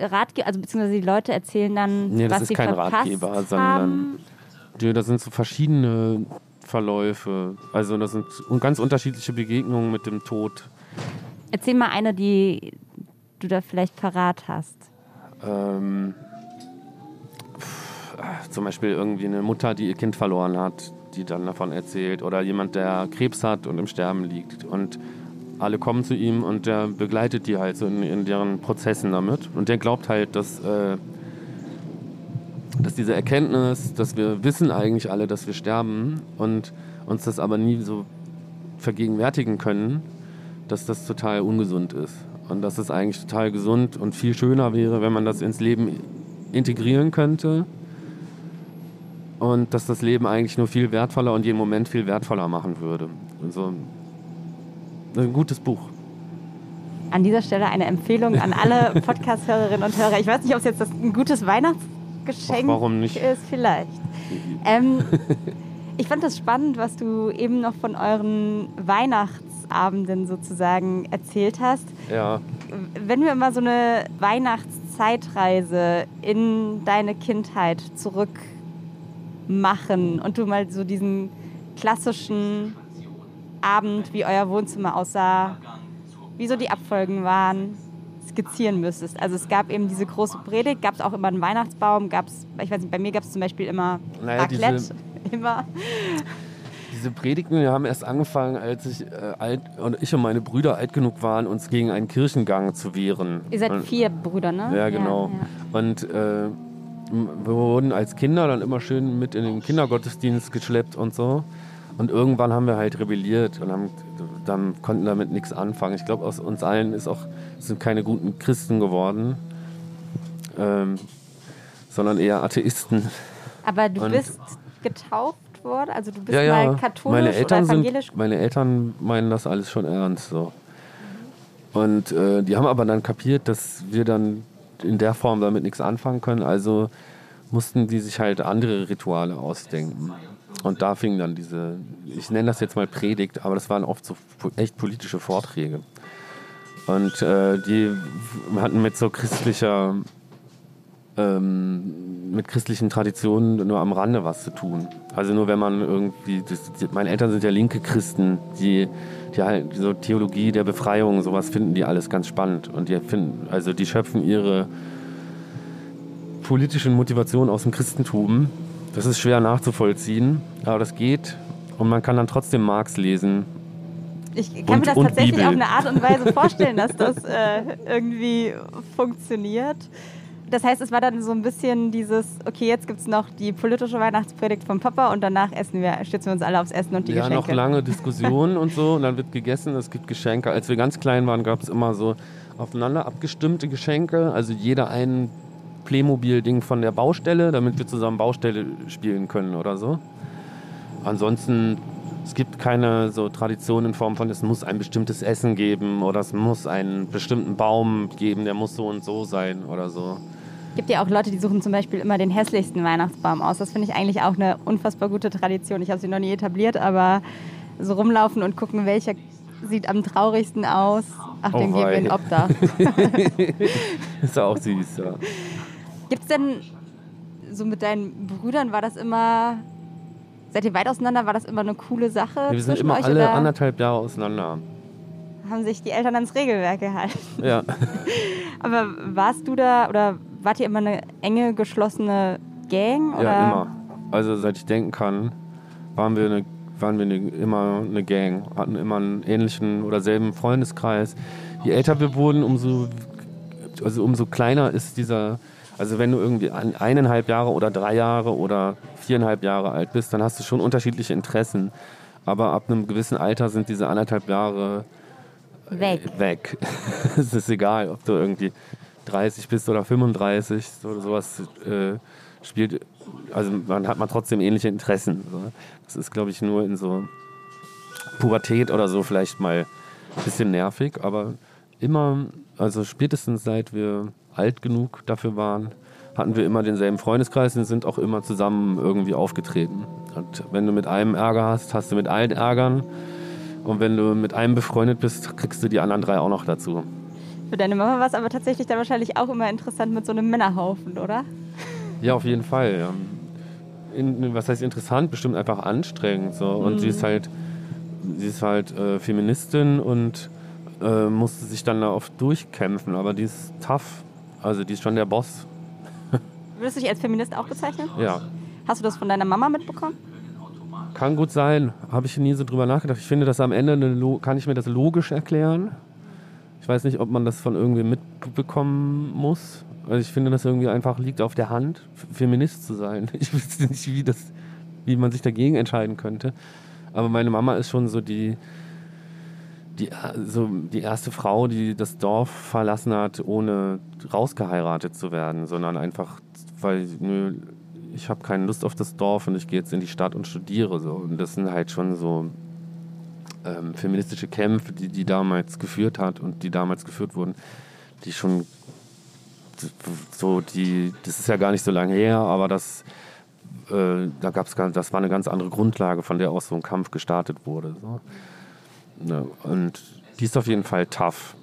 Ratgeber, also beziehungsweise die Leute erzählen dann, nee, das was ist sie kein verpasst Ratgeber, haben. sondern ja, das sind so verschiedene Verläufe. Also das sind ganz unterschiedliche Begegnungen mit dem Tod. Erzähl mal eine, die du da vielleicht parat hast. Ähm, zum Beispiel irgendwie eine Mutter, die ihr Kind verloren hat, die dann davon erzählt. Oder jemand, der Krebs hat und im Sterben liegt. Und alle kommen zu ihm und der begleitet die halt so in, in deren Prozessen damit. Und der glaubt halt, dass, äh, dass diese Erkenntnis, dass wir wissen eigentlich alle, dass wir sterben und uns das aber nie so vergegenwärtigen können, dass das total ungesund ist. Und dass es eigentlich total gesund und viel schöner wäre, wenn man das ins Leben integrieren könnte. Und dass das Leben eigentlich nur viel wertvoller und jeden Moment viel wertvoller machen würde. Also ein gutes Buch. An dieser Stelle eine Empfehlung an alle Podcast-Hörerinnen und Hörer. Ich weiß nicht, ob es jetzt ein gutes Weihnachtsgeschenk Ach, warum nicht? ist, vielleicht. Ähm, ich fand das spannend, was du eben noch von euren Weihnachtsabenden sozusagen erzählt hast. Ja, Wenn wir mal so eine Weihnachtszeitreise in deine Kindheit zurück machen und du mal so diesen klassischen Abend, wie euer Wohnzimmer aussah, wie so die Abfolgen waren, skizzieren müsstest. Also es gab eben diese große Predigt, gab es auch immer einen Weihnachtsbaum, gab es, ich weiß nicht, bei mir gab es zum Beispiel immer Naja, Raclette, diese- immer. Diese Predigten wir haben erst angefangen, als ich, äh, alt, und ich und meine Brüder alt genug waren, uns gegen einen Kirchengang zu wehren. Ihr seid und, vier Brüder, ne? Ja, genau. Und äh, wir wurden als Kinder dann immer schön mit in den Kindergottesdienst geschleppt und so. Und irgendwann haben wir halt rebelliert und haben, dann konnten damit nichts anfangen. Ich glaube, aus uns allen ist auch, sind keine guten Christen geworden, ähm, sondern eher Atheisten. Aber du Und- bist getauft worden, also du bist ja, ja. mal katholisch meine Eltern oder evangelisch. Sind, meine Eltern meinen das alles schon ernst. So. Und äh, die haben aber dann kapiert, dass wir dann in der Form damit nichts anfangen können. Also mussten die sich halt andere Rituale ausdenken. Und da fing dann diese, ich nenne das jetzt mal Predigt, aber das waren oft so echt politische Vorträge. Und äh, die hatten mit so christlicher ähm, mit christlichen Traditionen nur am Rande was zu tun. Also nur wenn man irgendwie, das, die, meine Eltern sind ja linke Christen, die, die halt so Theologie der Befreiung, sowas finden die alles ganz spannend. Und die finden, also die schöpfen ihre politischen Motivationen aus dem Christentum. Das ist schwer nachzuvollziehen, aber das geht. Und man kann dann trotzdem Marx lesen. Ich kann Und- mir das tatsächlich Bibel. auf eine Art und Weise vorstellen, dass das äh, irgendwie funktioniert. Das heißt, es war dann so ein bisschen dieses, okay, jetzt gibt es noch die politische Weihnachtspredigt vom Papa und danach essen wir, stützen wir uns alle aufs Essen und die ja, Geschenke. noch lange Diskussionen und so. Und dann wird gegessen, es gibt Geschenke. Als wir ganz klein waren, gab es immer so aufeinander abgestimmte Geschenke. Also jeder ein Playmobil-Ding von der Baustelle, damit wir zusammen Baustelle spielen können oder so. Ansonsten, es gibt keine so Tradition in Form von, es muss ein bestimmtes Essen geben oder es muss einen bestimmten Baum geben, der muss so und so sein oder so. gibt ja auch Leute, die suchen zum Beispiel immer den hässlichsten Weihnachtsbaum aus. Das finde ich eigentlich auch eine unfassbar gute Tradition. Ich habe sie noch nie etabliert, aber so rumlaufen und gucken, welcher sieht am traurigsten aus. Ach, Oh den geben wir wei. in Obdach. Ist ja auch süß, ja. Gibt es denn so mit deinen Brüdern, war das immer, seid ihr weit auseinander, war das immer eine coole Sache Wir sind immer alle oder anderthalb Jahre auseinander. haben sich die Eltern ans Regelwerk gehalten? Ja. Aber warst du da oder wart ihr immer eine enge, geschlossene Gang? Oder? Ja, immer. Also seit ich denken kann, waren wir, eine, waren wir eine, immer eine Gang, hatten immer einen ähnlichen oder selben Freundeskreis. Je älter wir wurden, umso, also umso kleiner ist dieser, also wenn du irgendwie ein, eineinhalb Jahre oder drei Jahre oder viereinhalb Jahre alt bist, dann hast du schon unterschiedliche Interessen. Aber ab einem gewissen Alter sind diese anderthalb Jahre Weg. weg. es ist egal, ob du irgendwie 30 bist oder 35 oder sowas äh, spielt. Also man hat man trotzdem ähnliche Interessen. Das ist, glaube ich, nur in so Pubertät oder so vielleicht mal ein bisschen nervig, aber immer, also spätestens seit wir alt genug dafür waren, hatten wir immer denselben Freundeskreis und sind auch immer zusammen irgendwie aufgetreten. Und wenn du mit einem Ärger hast, hast du mit allen Ärgern. Und wenn du mit einem befreundet bist, kriegst du die anderen drei auch noch dazu. Für deine Mama war es aber tatsächlich dann wahrscheinlich auch immer interessant mit so einem Männerhaufen, oder? Ja, auf jeden Fall. In, was heißt interessant? Bestimmt einfach anstrengend. So. Und sie ist halt, sie ist halt äh, Feministin und äh, musste sich dann da oft durchkämpfen. Aber die ist tough. Also die ist schon der Boss. Würdest du dich als Feminist auch bezeichnen? Ja. Hast du das von deiner Mama mitbekommen? Kann gut sein. Habe ich nie so drüber nachgedacht. Ich finde das am Ende, eine kann ich mir das logisch erklären. Ich weiß nicht, ob man das von irgendwie mitbekommen muss. Also ich finde, das irgendwie einfach liegt auf der Hand, Feminist zu sein. Ich wüsste nicht, wie, das, wie man sich dagegen entscheiden könnte. Aber meine Mama ist schon so die, die, also die erste Frau, die das Dorf verlassen hat, ohne rausgeheiratet zu werden, sondern einfach, weil nö, ich habe keine Lust auf das Dorf und ich gehe jetzt in die Stadt und studiere. So. Und das sind halt schon so ähm, feministische Kämpfe, die die damals geführt hat und die damals geführt wurden, die schon so, die, das ist ja gar nicht so lange her, aber das, äh, da gab's, das war eine ganz andere Grundlage, von der aus so ein Kampf gestartet wurde. So. Ja, und die ist auf jeden Fall tough.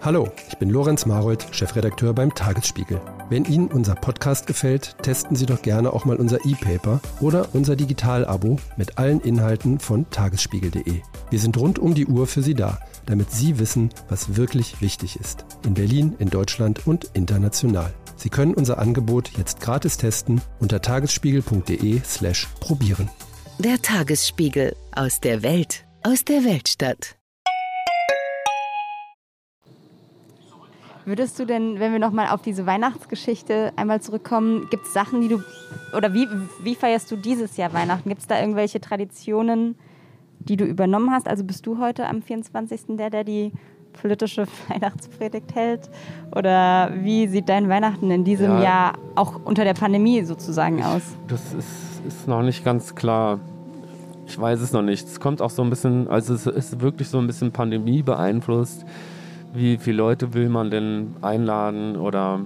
Hallo, ich bin Lorenz Marold, Chefredakteur beim Tagesspiegel. Wenn Ihnen unser Podcast gefällt, testen Sie doch gerne auch mal unser E-Paper oder unser Digital-Abo mit allen Inhalten von tagesspiegel.de. Wir sind rund um die Uhr für Sie da, damit Sie wissen, was wirklich wichtig ist. In Berlin, in Deutschland und international. Sie können unser Angebot jetzt gratis testen unter tagesspiegel.de slash probieren. Der Tagesspiegel aus der Welt, aus der Weltstadt. Würdest du denn, wenn wir nochmal auf diese Weihnachtsgeschichte einmal zurückkommen, gibt es Sachen, die du, oder wie, wie feierst du dieses Jahr Weihnachten? Gibt es da irgendwelche Traditionen, die du übernommen hast? Also bist du heute am 24. der, der die politische Weihnachtspredigt hält? Oder wie sieht dein Weihnachten in diesem ja, Jahr auch unter der Pandemie sozusagen aus? Das ist, ist noch nicht ganz klar. Ich weiß es noch nicht. Es kommt auch so ein bisschen, also es ist wirklich so ein bisschen Pandemie beeinflusst wie viele Leute will man denn einladen oder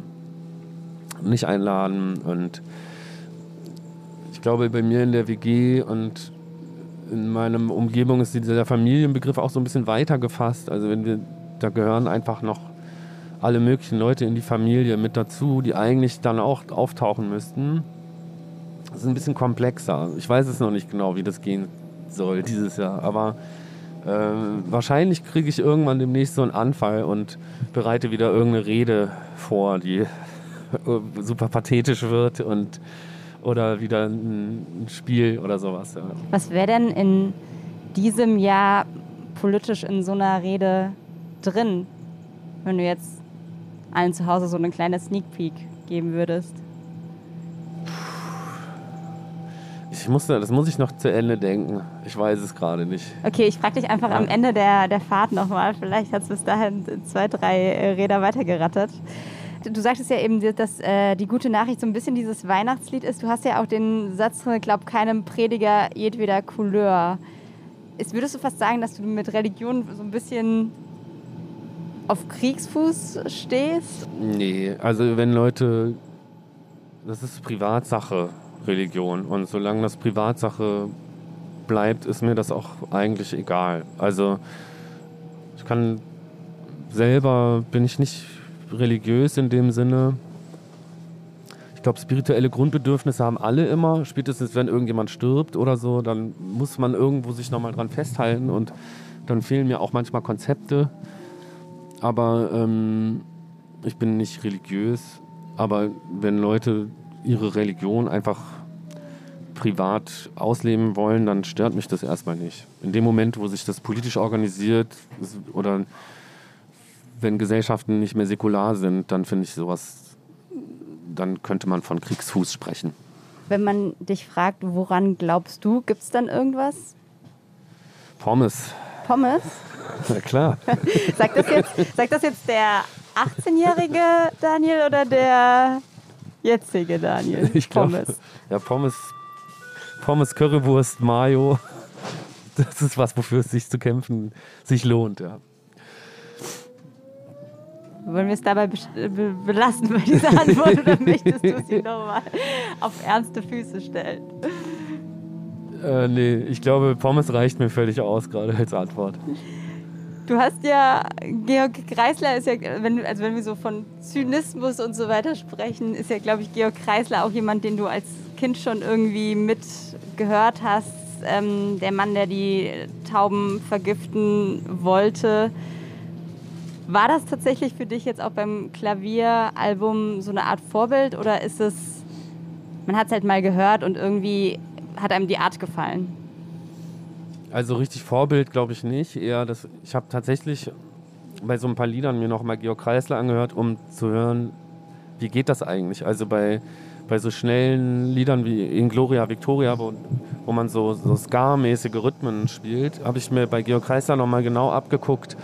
nicht einladen. Und ich glaube, bei mir in der WG und in meiner Umgebung ist dieser Familienbegriff auch so ein bisschen weiter gefasst. Also wenn wir, da gehören einfach noch alle möglichen Leute in die Familie mit dazu, die eigentlich dann auch auftauchen müssten. Das ist ein bisschen komplexer. Ich weiß es noch nicht genau, wie das gehen soll dieses Jahr, aber äh, wahrscheinlich kriege ich irgendwann demnächst so einen Anfall und bereite wieder irgendeine Rede vor, die super pathetisch wird und oder wieder ein Spiel oder sowas. Ja. Was wäre denn in diesem Jahr politisch in so einer Rede drin, wenn du jetzt allen zu Hause so eine kleine Sneak Peek geben würdest? Ich muss, das muss ich noch zu Ende denken. Ich weiß es gerade nicht. Okay, ich frage dich einfach ja. am Ende der, der Fahrt nochmal. Vielleicht hat es bis dahin zwei, drei äh, Räder weitergerattert. Du sagtest ja eben, dass äh, die gute Nachricht so ein bisschen dieses Weihnachtslied ist. Du hast ja auch den Satz drin, glaub keinem Prediger jedweder Couleur. Ist, würdest du fast sagen, dass du mit Religion so ein bisschen auf Kriegsfuß stehst? Nee, also wenn Leute, das ist Privatsache. Religion. Und solange das Privatsache bleibt, ist mir das auch eigentlich egal. Also ich kann selber, bin ich nicht religiös in dem Sinne. Ich glaube, spirituelle Grundbedürfnisse haben alle immer. Spätestens, wenn irgendjemand stirbt oder so, dann muss man irgendwo sich nochmal dran festhalten und dann fehlen mir auch manchmal Konzepte. Aber ähm, ich bin nicht religiös. Aber wenn Leute ihre Religion einfach privat ausleben wollen, dann stört mich das erstmal nicht. In dem Moment, wo sich das politisch organisiert oder wenn Gesellschaften nicht mehr säkular sind, dann finde ich sowas, dann könnte man von Kriegsfuß sprechen. Wenn man dich fragt, woran glaubst du, gibt es dann irgendwas? Pommes. Pommes? Na klar. sagt, das jetzt, sagt das jetzt der 18-jährige Daniel oder der jetzige Daniel? Ich glaube, ja, Pommes, Pommes, Currywurst, Mayo. Das ist was, wofür es sich zu kämpfen sich lohnt, ja. Wollen wir es dabei belassen bei dieser Antwort oder möchtest du sie nochmal auf ernste Füße stellen? Äh, nee, ich glaube, Pommes reicht mir völlig aus, gerade als Antwort. Du hast ja, Georg Kreisler ist ja, wenn, also wenn wir so von Zynismus und so weiter sprechen, ist ja, glaube ich, Georg Kreisler auch jemand, den du als Kind schon irgendwie mitgehört hast. Ähm, der Mann, der die Tauben vergiften wollte. War das tatsächlich für dich jetzt auch beim Klavieralbum so eine Art Vorbild oder ist es, man hat es halt mal gehört und irgendwie hat einem die Art gefallen? Also richtig Vorbild glaube ich nicht. Eher das, ich habe tatsächlich bei so ein paar Liedern mir noch mal Georg Kreisler angehört, um zu hören, wie geht das eigentlich? Also bei, bei so schnellen Liedern wie In Gloria Victoria, wo, wo man so, so Ska-mäßige Rhythmen spielt, habe ich mir bei Georg Kreisler nochmal genau abgeguckt,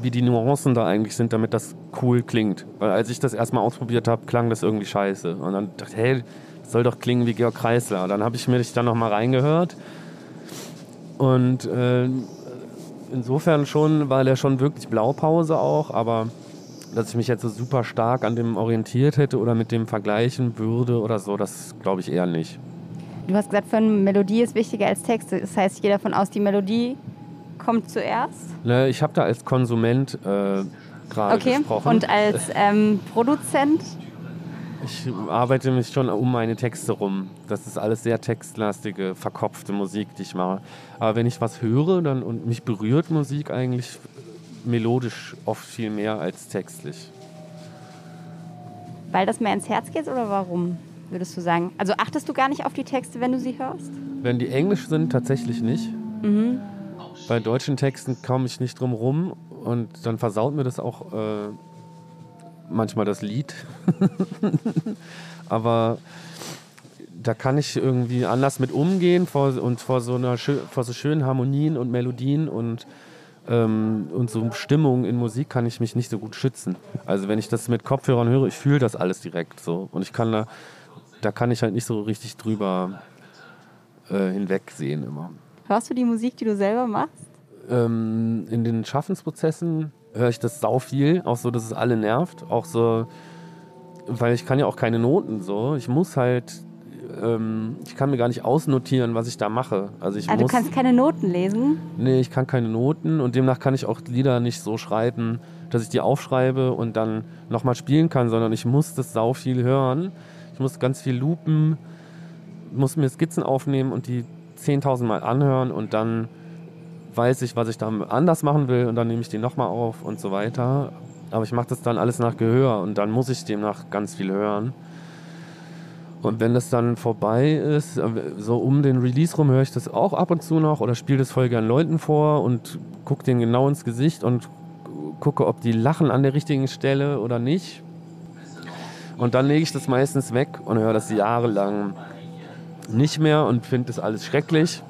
wie die Nuancen da eigentlich sind, damit das cool klingt. Weil als ich das erstmal ausprobiert habe, klang das irgendwie scheiße. Und dann dachte ich, hey, soll doch klingen wie Georg Kreisler. Dann habe ich mir das dann nochmal reingehört. Und äh, insofern schon war der schon wirklich Blaupause auch, aber dass ich mich jetzt so super stark an dem orientiert hätte oder mit dem vergleichen würde oder so, das glaube ich eher nicht. Du hast gesagt, für eine Melodie ist wichtiger als Texte. Das heißt, ich gehe davon aus, die Melodie kommt zuerst? Ne, ich habe da als Konsument äh, gerade okay. gesprochen. Und als ähm, Produzent? Ich arbeite mich schon um meine Texte rum. Das ist alles sehr textlastige, verkopfte Musik, die ich mache. Aber wenn ich was höre dann, und mich berührt Musik eigentlich melodisch oft viel mehr als textlich. Weil das mehr ins Herz geht oder warum, würdest du sagen? Also achtest du gar nicht auf die Texte, wenn du sie hörst? Wenn die englisch sind, tatsächlich nicht. Mhm. Bei deutschen Texten komme ich nicht drum rum und dann versaut mir das auch äh, manchmal das Lied. Aber da kann ich irgendwie anders mit umgehen vor, und vor so, einer, vor so schönen Harmonien und Melodien und, ähm, und so Stimmung in Musik kann ich mich nicht so gut schützen. Also wenn ich das mit Kopfhörern höre, ich fühle das alles direkt so und ich kann da, da kann ich halt nicht so richtig drüber äh, hinwegsehen immer. Hörst du die Musik, die du selber machst? Ähm, in den Schaffensprozessen höre ich das sau viel, auch so, dass es alle nervt, auch so, weil ich kann ja auch keine Noten so. Ich muss halt, ähm, ich kann mir gar nicht ausnotieren, was ich da mache. Also ich also muss, du kannst keine Noten lesen? Nee, ich kann keine Noten und demnach kann ich auch Lieder nicht so schreiben, dass ich die aufschreibe und dann nochmal spielen kann, sondern ich muss das sau viel hören. Ich muss ganz viel loopen, muss mir Skizzen aufnehmen und die 10.000 Mal anhören und dann weiß ich, was ich da anders machen will und dann nehme ich die nochmal auf und so weiter. Aber ich mache das dann alles nach Gehör und dann muss ich demnach ganz viel hören. Und wenn das dann vorbei ist, äh, so um den Release rum höre ich das auch ab und zu noch oder spiele das voll gern Leuten vor und gucke denen genau ins Gesicht und gucke, ob die lachen an der richtigen Stelle oder nicht. Und dann lege ich das meistens weg und höre das jahrelang nicht mehr und finde das alles schrecklich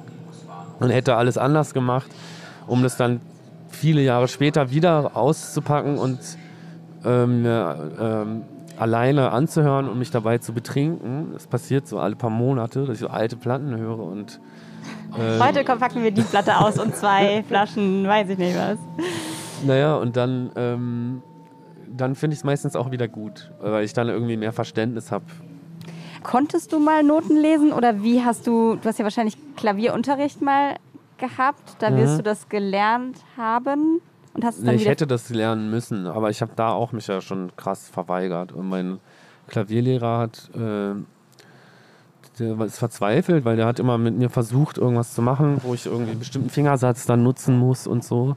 und hätte alles anders gemacht, um das dann viele Jahre später wieder auszupacken und ähm, ähm, alleine anzuhören und mich dabei zu betrinken. Das passiert so alle paar Monate, dass ich so alte Platten höre und äh, Heute packen wir die Platte aus und zwei Flaschen, weiß ich nicht was. Naja, und dann, ähm, dann finde ich es meistens auch wieder gut, weil ich dann irgendwie mehr Verständnis habe Konntest du mal Noten lesen oder wie hast du, du hast ja wahrscheinlich Klavierunterricht mal gehabt, da wirst mhm. du das gelernt haben und hast nee, Ich hätte das lernen müssen, aber ich habe da auch mich ja schon krass verweigert und mein Klavierlehrer hat äh, der ist verzweifelt, weil der hat immer mit mir versucht, irgendwas zu machen, wo ich irgendwie einen bestimmten Fingersatz dann nutzen muss und so.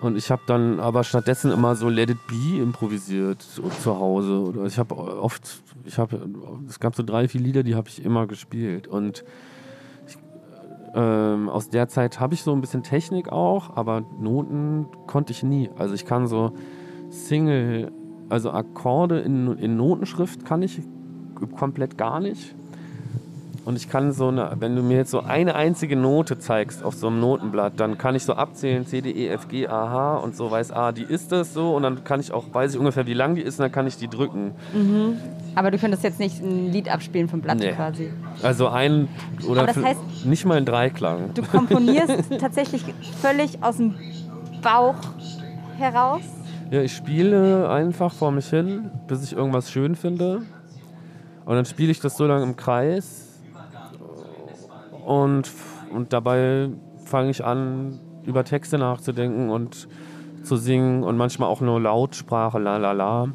Und ich habe dann aber stattdessen immer so Let It Be improvisiert zu Hause. Oder ich habe oft, ich habe, es gab so drei, vier Lieder, die habe ich immer gespielt. Und ich, ähm, aus der Zeit habe ich so ein bisschen Technik auch, aber Noten konnte ich nie. Also ich kann so Single, also Akkorde in, in Notenschrift kann ich komplett gar nicht. Und ich kann so eine, wenn du mir jetzt so eine einzige Note zeigst auf so einem Notenblatt, dann kann ich so abzählen, C, D, E, F, G, A, H und so weiß, ah, die ist das so und dann kann ich auch, weiß ich ungefähr, wie lang die ist und dann kann ich die drücken. Mhm. Aber du könntest jetzt nicht ein Lied abspielen vom Blatt nee. quasi. Also ein oder das heißt, nicht mal ein Dreiklang. Du komponierst tatsächlich völlig aus dem Bauch heraus? Ja, ich spiele einfach vor mich hin, bis ich irgendwas schön finde. Und dann spiele ich das so lange im Kreis, und, und dabei fange ich an, über Texte nachzudenken und zu singen und manchmal auch nur Lautsprache, la la la.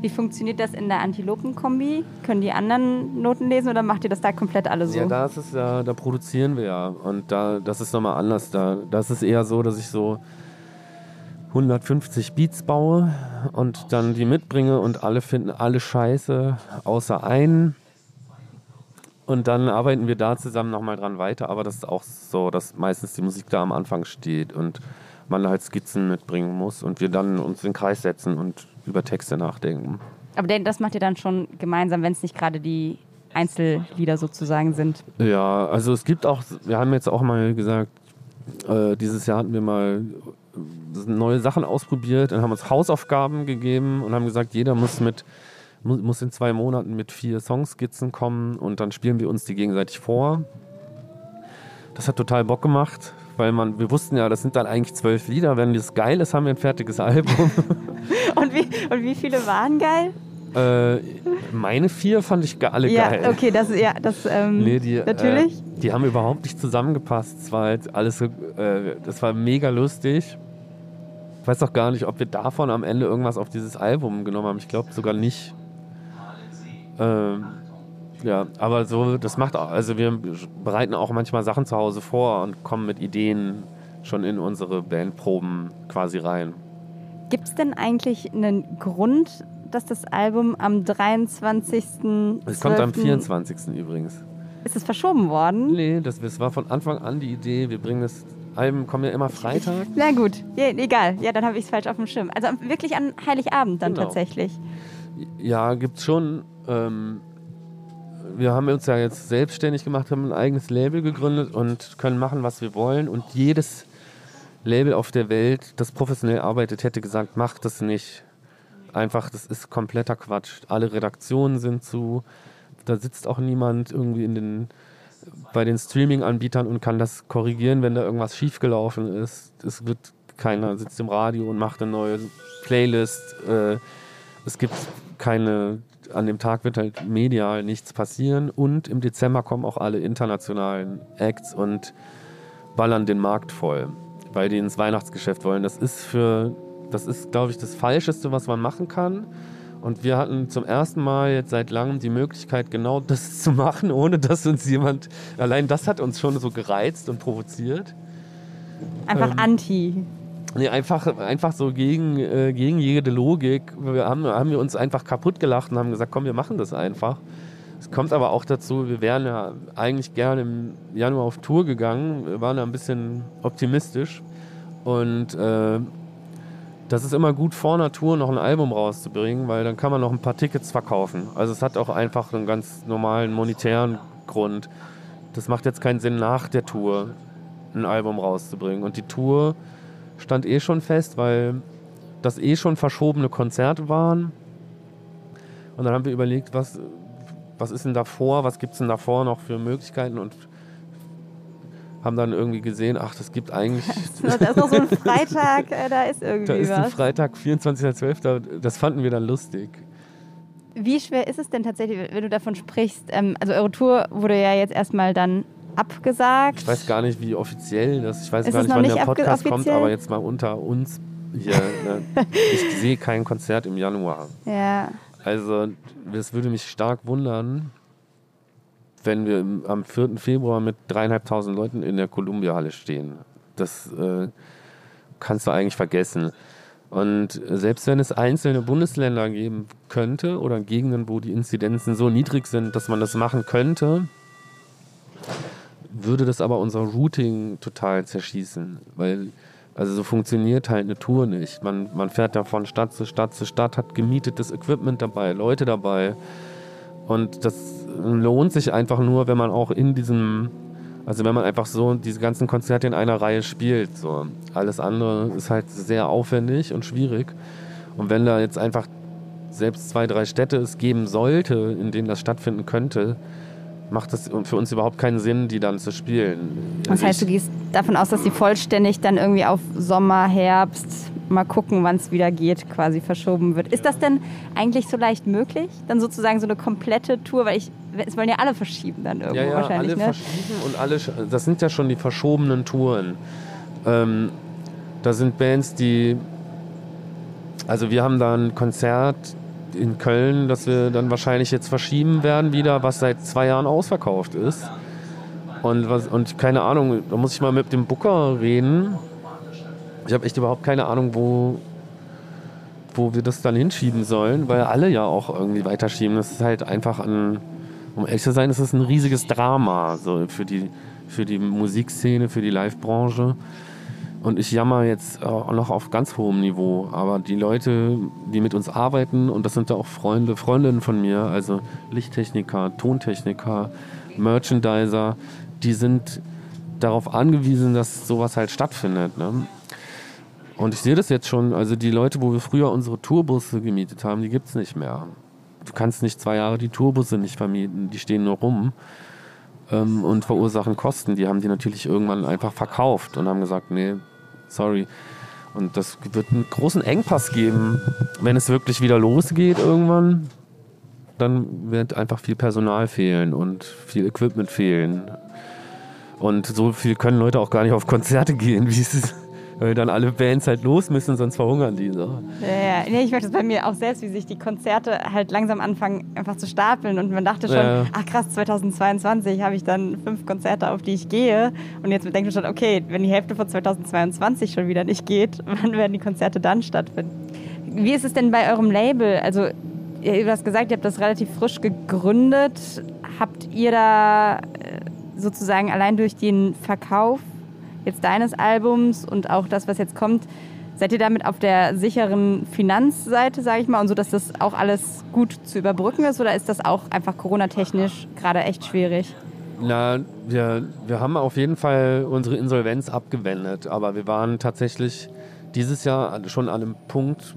Wie funktioniert das in der Antilopen-Kombi? Können die anderen Noten lesen oder macht ihr das da komplett alle so? Ja, da ist es ja, da produzieren wir ja. Und da, das ist nochmal anders. Da, das ist eher so, dass ich so 150 Beats baue und dann die mitbringe und alle finden alle scheiße, außer einen. Und dann arbeiten wir da zusammen nochmal dran weiter. Aber das ist auch so, dass meistens die Musik da am Anfang steht und man halt Skizzen mitbringen muss und wir dann uns in den Kreis setzen und über Texte nachdenken. Aber das macht ihr dann schon gemeinsam, wenn es nicht gerade die Einzellieder sozusagen sind. Ja, also es gibt auch, wir haben jetzt auch mal gesagt, äh, dieses Jahr hatten wir mal neue Sachen ausprobiert und haben uns Hausaufgaben gegeben und haben gesagt, jeder muss mit muss in zwei Monaten mit vier Songskizzen kommen und dann spielen wir uns die gegenseitig vor. Das hat total Bock gemacht, weil man, wir wussten ja, das sind dann eigentlich zwölf Lieder. Wenn das geil ist, haben wir ein fertiges Album. und, wie, und wie viele waren geil? Äh, meine vier fand ich alle ja, geil. Okay, das, ja, das ähm, nee, die, natürlich. Äh, die haben überhaupt nicht zusammengepasst. Es war halt alles äh, das war mega lustig. Ich weiß auch gar nicht, ob wir davon am Ende irgendwas auf dieses Album genommen haben. Ich glaube sogar nicht. Ähm, ja, aber so, das macht auch, also wir bereiten auch manchmal Sachen zu Hause vor und kommen mit Ideen schon in unsere Bandproben quasi rein. Gibt es denn eigentlich einen Grund, dass das Album am 23. Es kommt am 24. übrigens. Ist es verschoben worden? Nee, das, das war von Anfang an die Idee, wir bringen das Alben kommen ja immer Freitag. Na gut, ja, egal. Ja, dann habe ich es falsch auf dem Schirm. Also wirklich an Heiligabend dann genau. tatsächlich. Ja, gibt es schon. Ähm, wir haben uns ja jetzt selbstständig gemacht, haben ein eigenes Label gegründet und können machen, was wir wollen. Und jedes Label auf der Welt, das professionell arbeitet, hätte gesagt, macht das nicht. Einfach, das ist kompletter Quatsch. Alle Redaktionen sind zu. Da sitzt auch niemand irgendwie in den, bei den Streaming-Anbietern und kann das korrigieren, wenn da irgendwas schiefgelaufen ist. Es wird keiner sitzt im Radio und macht eine neue Playlist. Äh, es gibt keine an dem Tag wird halt medial nichts passieren und im Dezember kommen auch alle internationalen Acts und ballern den Markt voll, weil die ins Weihnachtsgeschäft wollen. Das ist für, das ist, glaube ich, das Falscheste, was man machen kann. Und wir hatten zum ersten Mal jetzt seit langem die Möglichkeit, genau das zu machen, ohne dass uns jemand, allein das hat uns schon so gereizt und provoziert. Einfach ähm, anti. Nee, einfach, einfach so gegen, äh, gegen jede Logik. Wir haben, haben wir uns einfach kaputt gelacht und haben gesagt, komm, wir machen das einfach. Es kommt aber auch dazu, wir wären ja eigentlich gerne im Januar auf Tour gegangen. Wir waren da ein bisschen optimistisch. Und äh, das ist immer gut, vor einer Tour noch ein Album rauszubringen, weil dann kann man noch ein paar Tickets verkaufen. Also es hat auch einfach einen ganz normalen monetären Grund. Das macht jetzt keinen Sinn, nach der Tour ein Album rauszubringen. Und die Tour stand eh schon fest, weil das eh schon verschobene Konzerte waren. Und dann haben wir überlegt, was, was ist denn davor, was gibt es denn davor noch für Möglichkeiten und haben dann irgendwie gesehen, ach, das gibt eigentlich. da ist noch so ein Freitag, äh, da ist irgendwie. Da ist was. ein Freitag, 24.12., das fanden wir dann lustig. Wie schwer ist es denn tatsächlich, wenn du davon sprichst? Ähm, also, eure Tour wurde ja jetzt erstmal dann abgesagt. Ich weiß gar nicht, wie offiziell das ist. Ich weiß ist gar nicht, wann nicht der Podcast kommt, aber jetzt mal unter uns hier. Ne? ich sehe kein Konzert im Januar. Ja. Also, es würde mich stark wundern, wenn wir am 4. Februar mit dreieinhalbtausend Leuten in der Columbia-Halle stehen. Das äh, kannst du eigentlich vergessen. Und selbst wenn es einzelne Bundesländer geben könnte oder Gegenden, wo die Inzidenzen so niedrig sind, dass man das machen könnte, würde das aber unser Routing total zerschießen, weil also so funktioniert halt eine Tour nicht. Man, man fährt da von Stadt zu Stadt zu Stadt, hat gemietetes Equipment dabei, Leute dabei. Und das lohnt sich einfach nur, wenn man auch in diesem, also wenn man einfach so diese ganzen Konzerte in einer Reihe spielt. So. Alles andere ist halt sehr aufwendig und schwierig. Und wenn da jetzt einfach selbst zwei, drei Städte es geben sollte, in denen das stattfinden könnte, macht es für uns überhaupt keinen Sinn, die dann zu spielen. Das heißt, du gehst davon aus, dass die vollständig dann irgendwie auf Sommer, Herbst, mal gucken, wann es wieder geht, quasi verschoben wird. Ist das denn eigentlich so leicht möglich? Dann sozusagen so eine komplette Tour, weil ich, es wollen ja alle verschieben dann irgendwo ja, ja, wahrscheinlich. Alle ne? verschieben und alle, das sind ja schon die verschobenen Touren. Ähm, da sind Bands, die, also wir haben da ein Konzert in Köln, das wir dann wahrscheinlich jetzt verschieben werden wieder, was seit zwei Jahren ausverkauft ist. Und, was, und keine Ahnung, da muss ich mal mit dem Booker reden. Ich habe echt überhaupt keine Ahnung, wo, wo wir das dann hinschieben sollen, weil alle ja auch irgendwie weiterschieben. Das ist halt einfach ein, um ehrlich zu sein, ist es ein riesiges Drama so für, die, für die Musikszene, für die Live-Branche. Und ich jammer jetzt auch noch auf ganz hohem Niveau. Aber die Leute, die mit uns arbeiten, und das sind da auch Freunde, Freundinnen von mir, also Lichttechniker, Tontechniker, Merchandiser, die sind darauf angewiesen, dass sowas halt stattfindet. Ne? Und ich sehe das jetzt schon, also die Leute, wo wir früher unsere Tourbusse gemietet haben, die gibt es nicht mehr. Du kannst nicht zwei Jahre die Tourbusse nicht vermieten, die stehen nur rum ähm, und verursachen Kosten. Die haben die natürlich irgendwann einfach verkauft und haben gesagt, nee, sorry. Und das wird einen großen Engpass geben, wenn es wirklich wieder losgeht irgendwann. Dann wird einfach viel Personal fehlen und viel Equipment fehlen. Und so viel können Leute auch gar nicht auf Konzerte gehen, wie es ist weil dann alle Bands halt los müssen, sonst verhungern die. So. Ja, ja. Ich merke das bei mir auch selbst, wie sich die Konzerte halt langsam anfangen einfach zu stapeln und man dachte schon, ja. ach krass, 2022 habe ich dann fünf Konzerte, auf die ich gehe und jetzt denkt man schon, okay, wenn die Hälfte von 2022 schon wieder nicht geht, wann werden die Konzerte dann stattfinden? Wie ist es denn bei eurem Label? Also ihr hast gesagt, ihr habt das relativ frisch gegründet. Habt ihr da äh, sozusagen allein durch den Verkauf jetzt deines Albums und auch das, was jetzt kommt, seid ihr damit auf der sicheren Finanzseite, sage ich mal, und so, dass das auch alles gut zu überbrücken ist? Oder ist das auch einfach Corona-technisch gerade echt schwierig? Na, wir, wir haben auf jeden Fall unsere Insolvenz abgewendet, aber wir waren tatsächlich dieses Jahr schon an einem Punkt,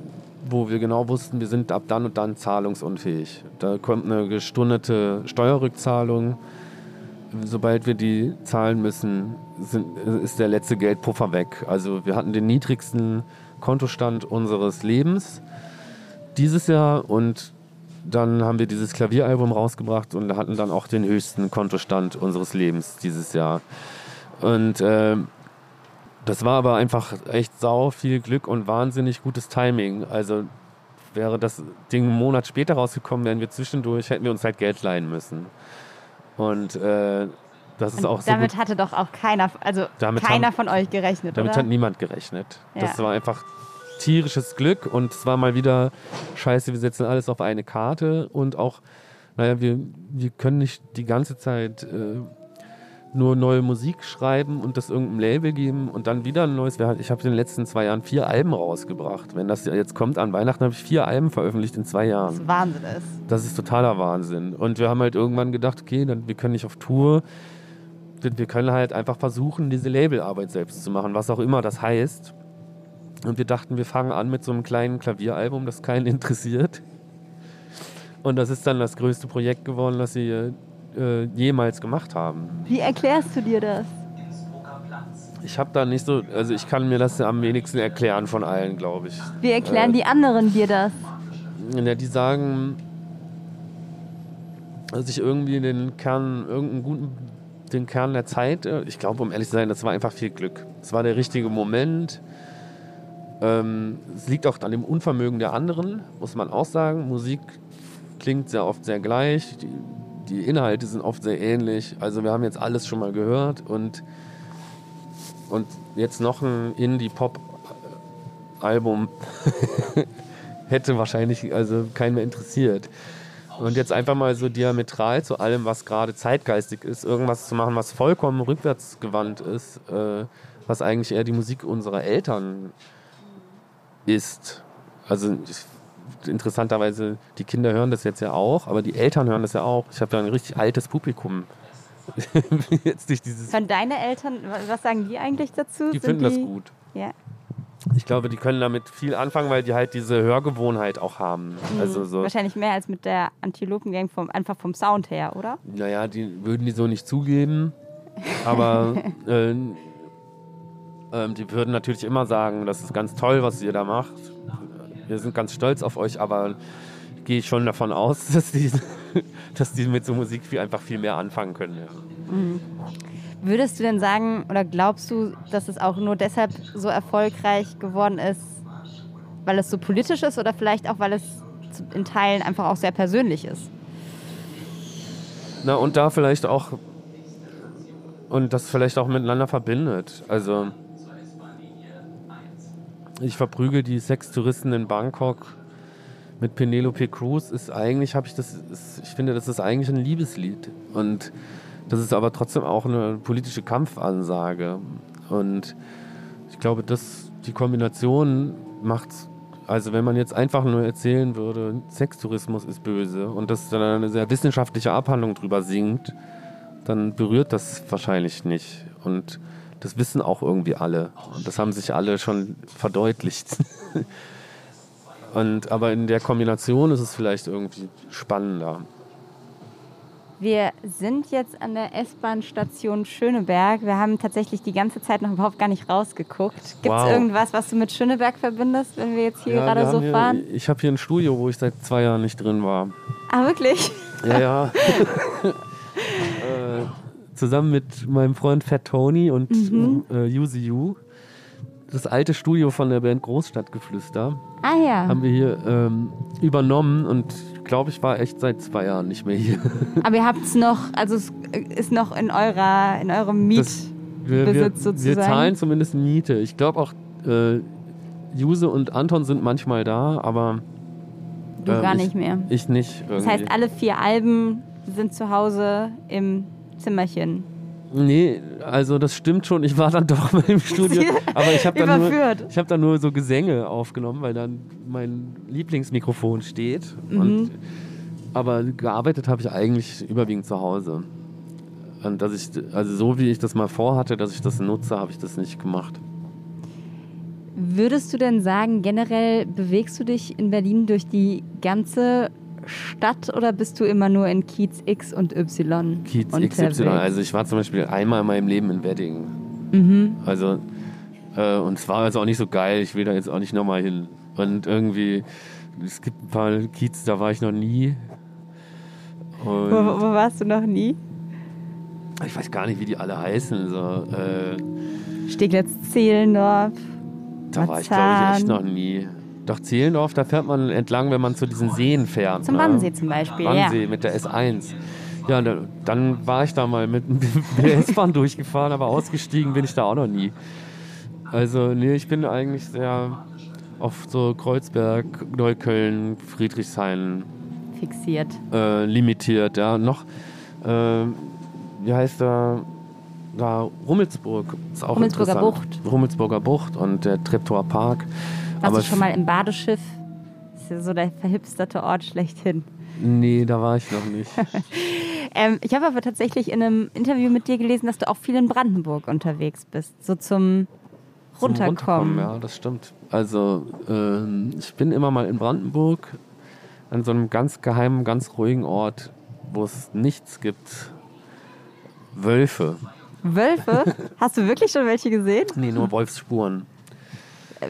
wo wir genau wussten, wir sind ab dann und dann zahlungsunfähig. Da kommt eine gestundete Steuerrückzahlung sobald wir die zahlen müssen, sind, ist der letzte Geldpuffer weg. Also wir hatten den niedrigsten Kontostand unseres Lebens dieses Jahr und dann haben wir dieses Klavieralbum rausgebracht und hatten dann auch den höchsten Kontostand unseres Lebens dieses Jahr. Und äh, das war aber einfach echt sau viel Glück und wahnsinnig gutes Timing. Also wäre das Ding einen Monat später rausgekommen, wären wir zwischendurch, hätten wir uns halt Geld leihen müssen. Und äh, das ist Und auch so. Damit gut. hatte doch auch keiner, also damit keiner haben, von euch gerechnet. Damit oder? hat niemand gerechnet. Ja. Das war einfach tierisches Glück und es war mal wieder scheiße, wir setzen alles auf eine Karte und auch, naja, wir, wir können nicht die ganze Zeit äh, nur neue Musik schreiben und das irgendeinem Label geben und dann wieder ein neues. Ich habe in den letzten zwei Jahren vier Alben rausgebracht. Wenn das jetzt kommt an Weihnachten, habe ich vier Alben veröffentlicht in zwei Jahren. Das Wahnsinn ist. Das ist totaler Wahnsinn. Und wir haben halt irgendwann gedacht, okay, dann, wir können nicht auf Tour. Wir können halt einfach versuchen, diese Labelarbeit selbst zu machen, was auch immer das heißt. Und wir dachten, wir fangen an mit so einem kleinen Klavieralbum, das keinen interessiert. Und das ist dann das größte Projekt geworden, das sie äh, jemals gemacht haben. Wie erklärst du dir das? Ich habe da nicht so, also ich kann mir das am wenigsten erklären von allen, glaube ich. Wie erklären Äh, die anderen dir das? Ja, die sagen, dass ich irgendwie den Kern, irgendeinen guten, den Kern der Zeit, äh, ich glaube, um ehrlich zu sein, das war einfach viel Glück. Es war der richtige Moment. Ähm, es liegt auch an dem Unvermögen der anderen, muss man auch sagen. Musik klingt sehr oft sehr gleich, die, die Inhalte sind oft sehr ähnlich. Also wir haben jetzt alles schon mal gehört und, und jetzt noch ein Indie-Pop-Album hätte wahrscheinlich also keinen mehr interessiert. Und jetzt einfach mal so diametral zu allem, was gerade zeitgeistig ist, irgendwas zu machen, was vollkommen rückwärtsgewandt ist, äh, was eigentlich eher die Musik unserer Eltern ist. Also ich, interessanterweise, die Kinder hören das jetzt ja auch, aber die Eltern hören das ja auch. Ich habe ja ein richtig altes Publikum. jetzt durch dieses. Hören deine Eltern, was sagen die eigentlich dazu? Die Sind finden das gut. Ja. Ich glaube, die können damit viel anfangen, weil die halt diese Hörgewohnheit auch haben. Also so, Wahrscheinlich mehr als mit der Antilopengang vom, einfach vom Sound her, oder? naja, die würden die so nicht zugeben, aber äh, ähm, die würden natürlich immer sagen, das ist ganz toll, was ihr da macht. Wir sind ganz stolz auf euch, aber gehe ich schon davon aus, dass die, dass die mit so Musik viel, einfach viel mehr anfangen können. Ja. Würdest du denn sagen oder glaubst du, dass es auch nur deshalb so erfolgreich geworden ist, weil es so politisch ist oder vielleicht auch, weil es in Teilen einfach auch sehr persönlich ist? Na, und da vielleicht auch, und das vielleicht auch miteinander verbindet. Also, ich verprügel die Sextouristen in Bangkok mit Penelope Cruz, ist eigentlich, habe ich das, ist, ich finde, das ist eigentlich ein Liebeslied. Und das ist aber trotzdem auch eine politische Kampfansage. Und ich glaube, dass die Kombination macht, also wenn man jetzt einfach nur erzählen würde, Sextourismus ist böse und das dann eine sehr wissenschaftliche Abhandlung drüber singt, dann berührt das wahrscheinlich nicht. Und das wissen auch irgendwie alle. Und das haben sich alle schon verdeutlicht. und, aber in der Kombination ist es vielleicht irgendwie spannender. Wir sind jetzt an der S-Bahn-Station Schöneberg. Wir haben tatsächlich die ganze Zeit noch überhaupt gar nicht rausgeguckt. Gibt es Wow. irgendwas, was du mit Schöneberg verbindest, wenn wir jetzt hier Ja, gerade so hier, fahren? Ich habe hier ein Studio, wo ich seit zwei Jahren nicht drin war. Ah, wirklich? Ja, ja. äh, zusammen mit meinem Freund Fat Tony und Mhm. äh, Yuzi Yu. Das alte Studio von der Band Großstadtgeflüster Ah ja. haben wir hier ähm, übernommen und glaube, ich war echt seit zwei Jahren nicht mehr hier. Aber ihr habt es noch, also es ist noch in eurer, in eurem Miet. Das- wir, sozusagen. zahlen zumindest Miete. Ich glaube auch, äh, Juse und Anton sind manchmal da, aber du ähm, gar ich, nicht mehr. Ich nicht. Irgendwie. Das heißt, alle vier Alben sind zu Hause im Zimmerchen. Nee, also das stimmt schon. Ich war dann doch mal im Studio. Aber ich habe dann, nur- ich hab dann nur so Gesänge aufgenommen, weil dann mein Lieblingsmikrofon steht. Mhm. Und, aber gearbeitet habe ich eigentlich überwiegend zu Hause. Und dass ich, also so wie ich das mal vorhatte, dass ich das nutze, habe ich das nicht gemacht. Würdest du denn sagen, generell bewegst du dich in Berlin durch die ganze Stadt oder bist du immer nur in Kiez X und Y? Kiez unterwegs? XY. Also ich war zum Beispiel einmal in meinem Leben in Wedding. Mhm. Also, äh, und es war also auch nicht so geil. Ich will da jetzt auch nicht nochmal hin. Und irgendwie, es gibt ein paar Kiez, da war ich noch nie. Wo, wo warst du noch nie? ich weiß gar nicht, wie die alle heißen. So, äh, Steglitz, Zehlendorf. da war ich, glaube ich, echt Marzahn. noch nie. Doch Zehlendorf, da fährt man entlang, wenn man zu diesen Seen fährt. Zum ne? Wannsee zum Beispiel, Wannsee ja. mit der S1. Ja, da, dann war ich da mal mit, der S-Bahn durchgefahren, aber ausgestiegen bin ich da auch noch nie. Also, nee, ich bin eigentlich sehr auf so Kreuzberg, Neukölln, Friedrichshain Fixiert. äh, limitiert. Ja, noch, äh, wie heißt da? Da Rummelsburg ist auch Rummelsburger interessant. Rummelsburger Bucht und der Treptower Park. Warst du schon mal im Badeschiff? Das ist ja so der verhipsterte Ort schlechthin. Nee, da war ich noch nicht. Ähm, ich habe aber tatsächlich in einem Interview mit dir gelesen, dass du auch viel in Brandenburg unterwegs bist. So zum Zum Runterkommen. Ja, das stimmt. Also, ähm, ich bin immer mal in Brandenburg an so einem ganz geheimen, ganz ruhigen Ort, wo es nichts gibt. Wölfe. Wölfe? Hast du wirklich schon welche gesehen? Nee, nur Wolfsspuren.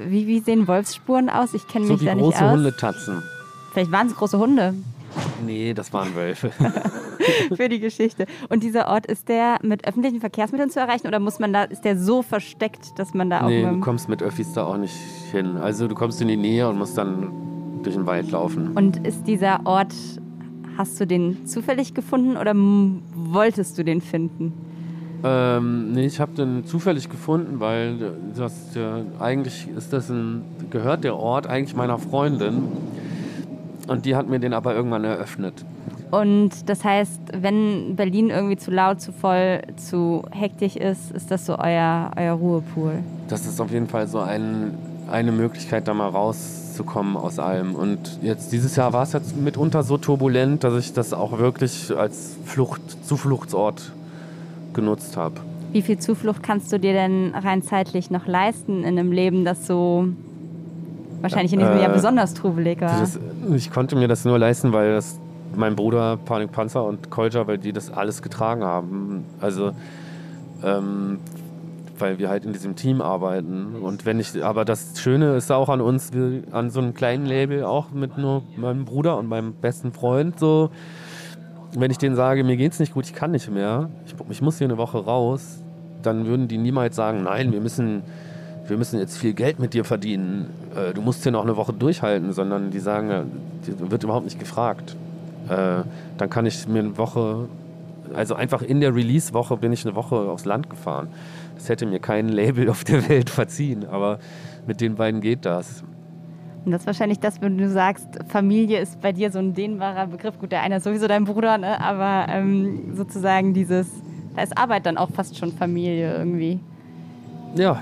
Wie, wie sehen Wolfsspuren aus? Ich kenne So mich da nicht große aus. Hundetatzen. Vielleicht waren es große Hunde Nee, das waren Wölfe. für die Geschichte. Und dieser Ort, ist der mit öffentlichen Verkehrsmitteln zu erreichen oder muss man da, ist der so versteckt, dass man da auch nee, du kommst mit Öffis da auch nicht hin. Also du kommst in die Nähe und musst dann durch den Wald laufen. Und ist dieser Ort, hast du den zufällig gefunden oder wolltest du den finden? Ähm, nee, ich habe den zufällig gefunden, weil das ja, eigentlich ist das ein gehört der Ort eigentlich meiner Freundin und die hat mir den aber irgendwann eröffnet. Und das heißt, wenn Berlin irgendwie zu laut, zu voll, zu hektisch ist, ist das so euer, euer Ruhepool. Das ist auf jeden Fall so ein, eine Möglichkeit, da mal rauszukommen aus allem. Und jetzt dieses Jahr war es jetzt mitunter so turbulent, dass ich das auch wirklich als Flucht, Zufluchtsort genutzt habe. Wie viel Zuflucht kannst du dir denn rein zeitlich noch leisten in einem Leben, das so wahrscheinlich in diesem Äh, Jahr besonders trubelig war? Das, ich konnte mir das nur leisten, weil das mein Bruder Panik Panzer und Kolja, weil die das alles getragen haben. Also ähm, weil wir halt in diesem Team arbeiten. Und wenn ich, aber das Schöne ist auch an uns, an so einem kleinen Label auch mit nur meinem Bruder und meinem besten Freund so. Wenn ich denen sage, mir geht's nicht gut, ich kann nicht mehr, ich, ich muss hier eine Woche raus, dann würden die niemals sagen, nein, wir müssen, wir müssen jetzt viel Geld mit dir verdienen, äh, du musst hier noch eine Woche durchhalten, sondern die sagen, ja, die wird überhaupt nicht gefragt. Äh, dann kann ich mir eine Woche, also einfach in der Release-Woche bin ich eine Woche aufs Land gefahren. Das hätte mir kein Label auf der Welt verziehen, aber mit den beiden geht das. Und das ist wahrscheinlich das, wenn du sagst, Familie ist bei dir so ein dehnbarer Begriff. Gut, der eine ist sowieso dein Bruder, ne? aber ähm, sozusagen dieses, da ist Arbeit dann auch fast schon Familie irgendwie. Ja,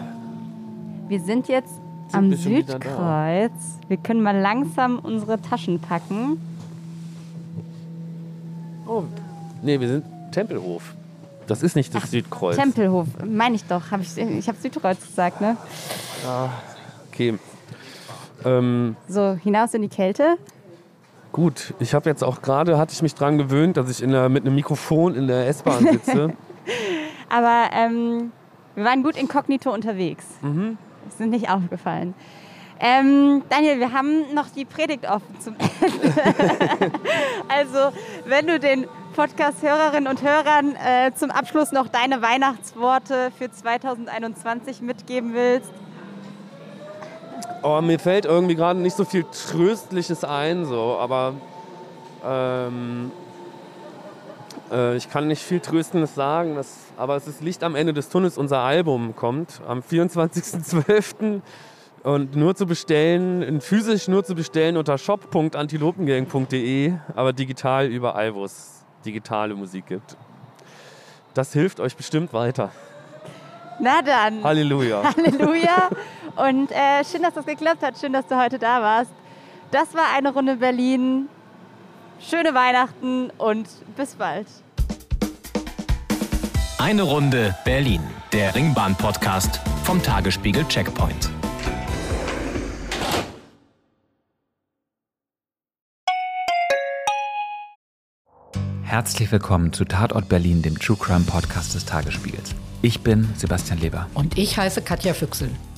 Wir sind jetzt Sind am Südkreuz. Wir können mal langsam unsere Taschen packen. Oh, nee, wir sind Tempelhof. Das ist nicht das Südkreuz. Tempelhof, meine ich doch. Hab ich ich habe Südkreuz gesagt, ne? Okay. Ähm, So, hinaus in die Kälte. gut, ich habe jetzt auch gerade, hatte ich mich dran gewöhnt, dass ich in der, mit einem Mikrofon in der S-Bahn sitze. Aber ähm, wir waren gut inkognito unterwegs. Mhm. Ist sind nicht aufgefallen. Ähm, Daniel, wir haben noch die Predigt offen zum Ende. also, wenn du den Podcast-Hörerinnen und Hörern äh, zum Abschluss noch deine Weihnachtsworte für 2021 mitgeben willst. Oh, mir fällt irgendwie gerade nicht so viel Tröstliches ein, so, aber ähm, äh, ich kann nicht viel Tröstendes sagen, das, aber es ist Licht am Ende des Tunnels. Unser Album kommt am 24.12. und nur zu bestellen, physisch nur zu bestellen unter shop.antilopengang.de, aber digital überall, wo es digitale Musik gibt. Das hilft euch bestimmt weiter. Na dann. Halleluja. Halleluja. Und äh, schön, dass das geklappt hat. Schön, dass du heute da warst. Das war eine Runde Berlin. Schöne Weihnachten und bis bald. Eine Runde Berlin, der Ringbahn-Podcast vom Tagesspiegel Checkpoint. Herzlich willkommen zu Tatort Berlin, dem True Crime Podcast des Tagesspiegels. Ich bin Sebastian Leber. Und ich heiße Katja Füchsel.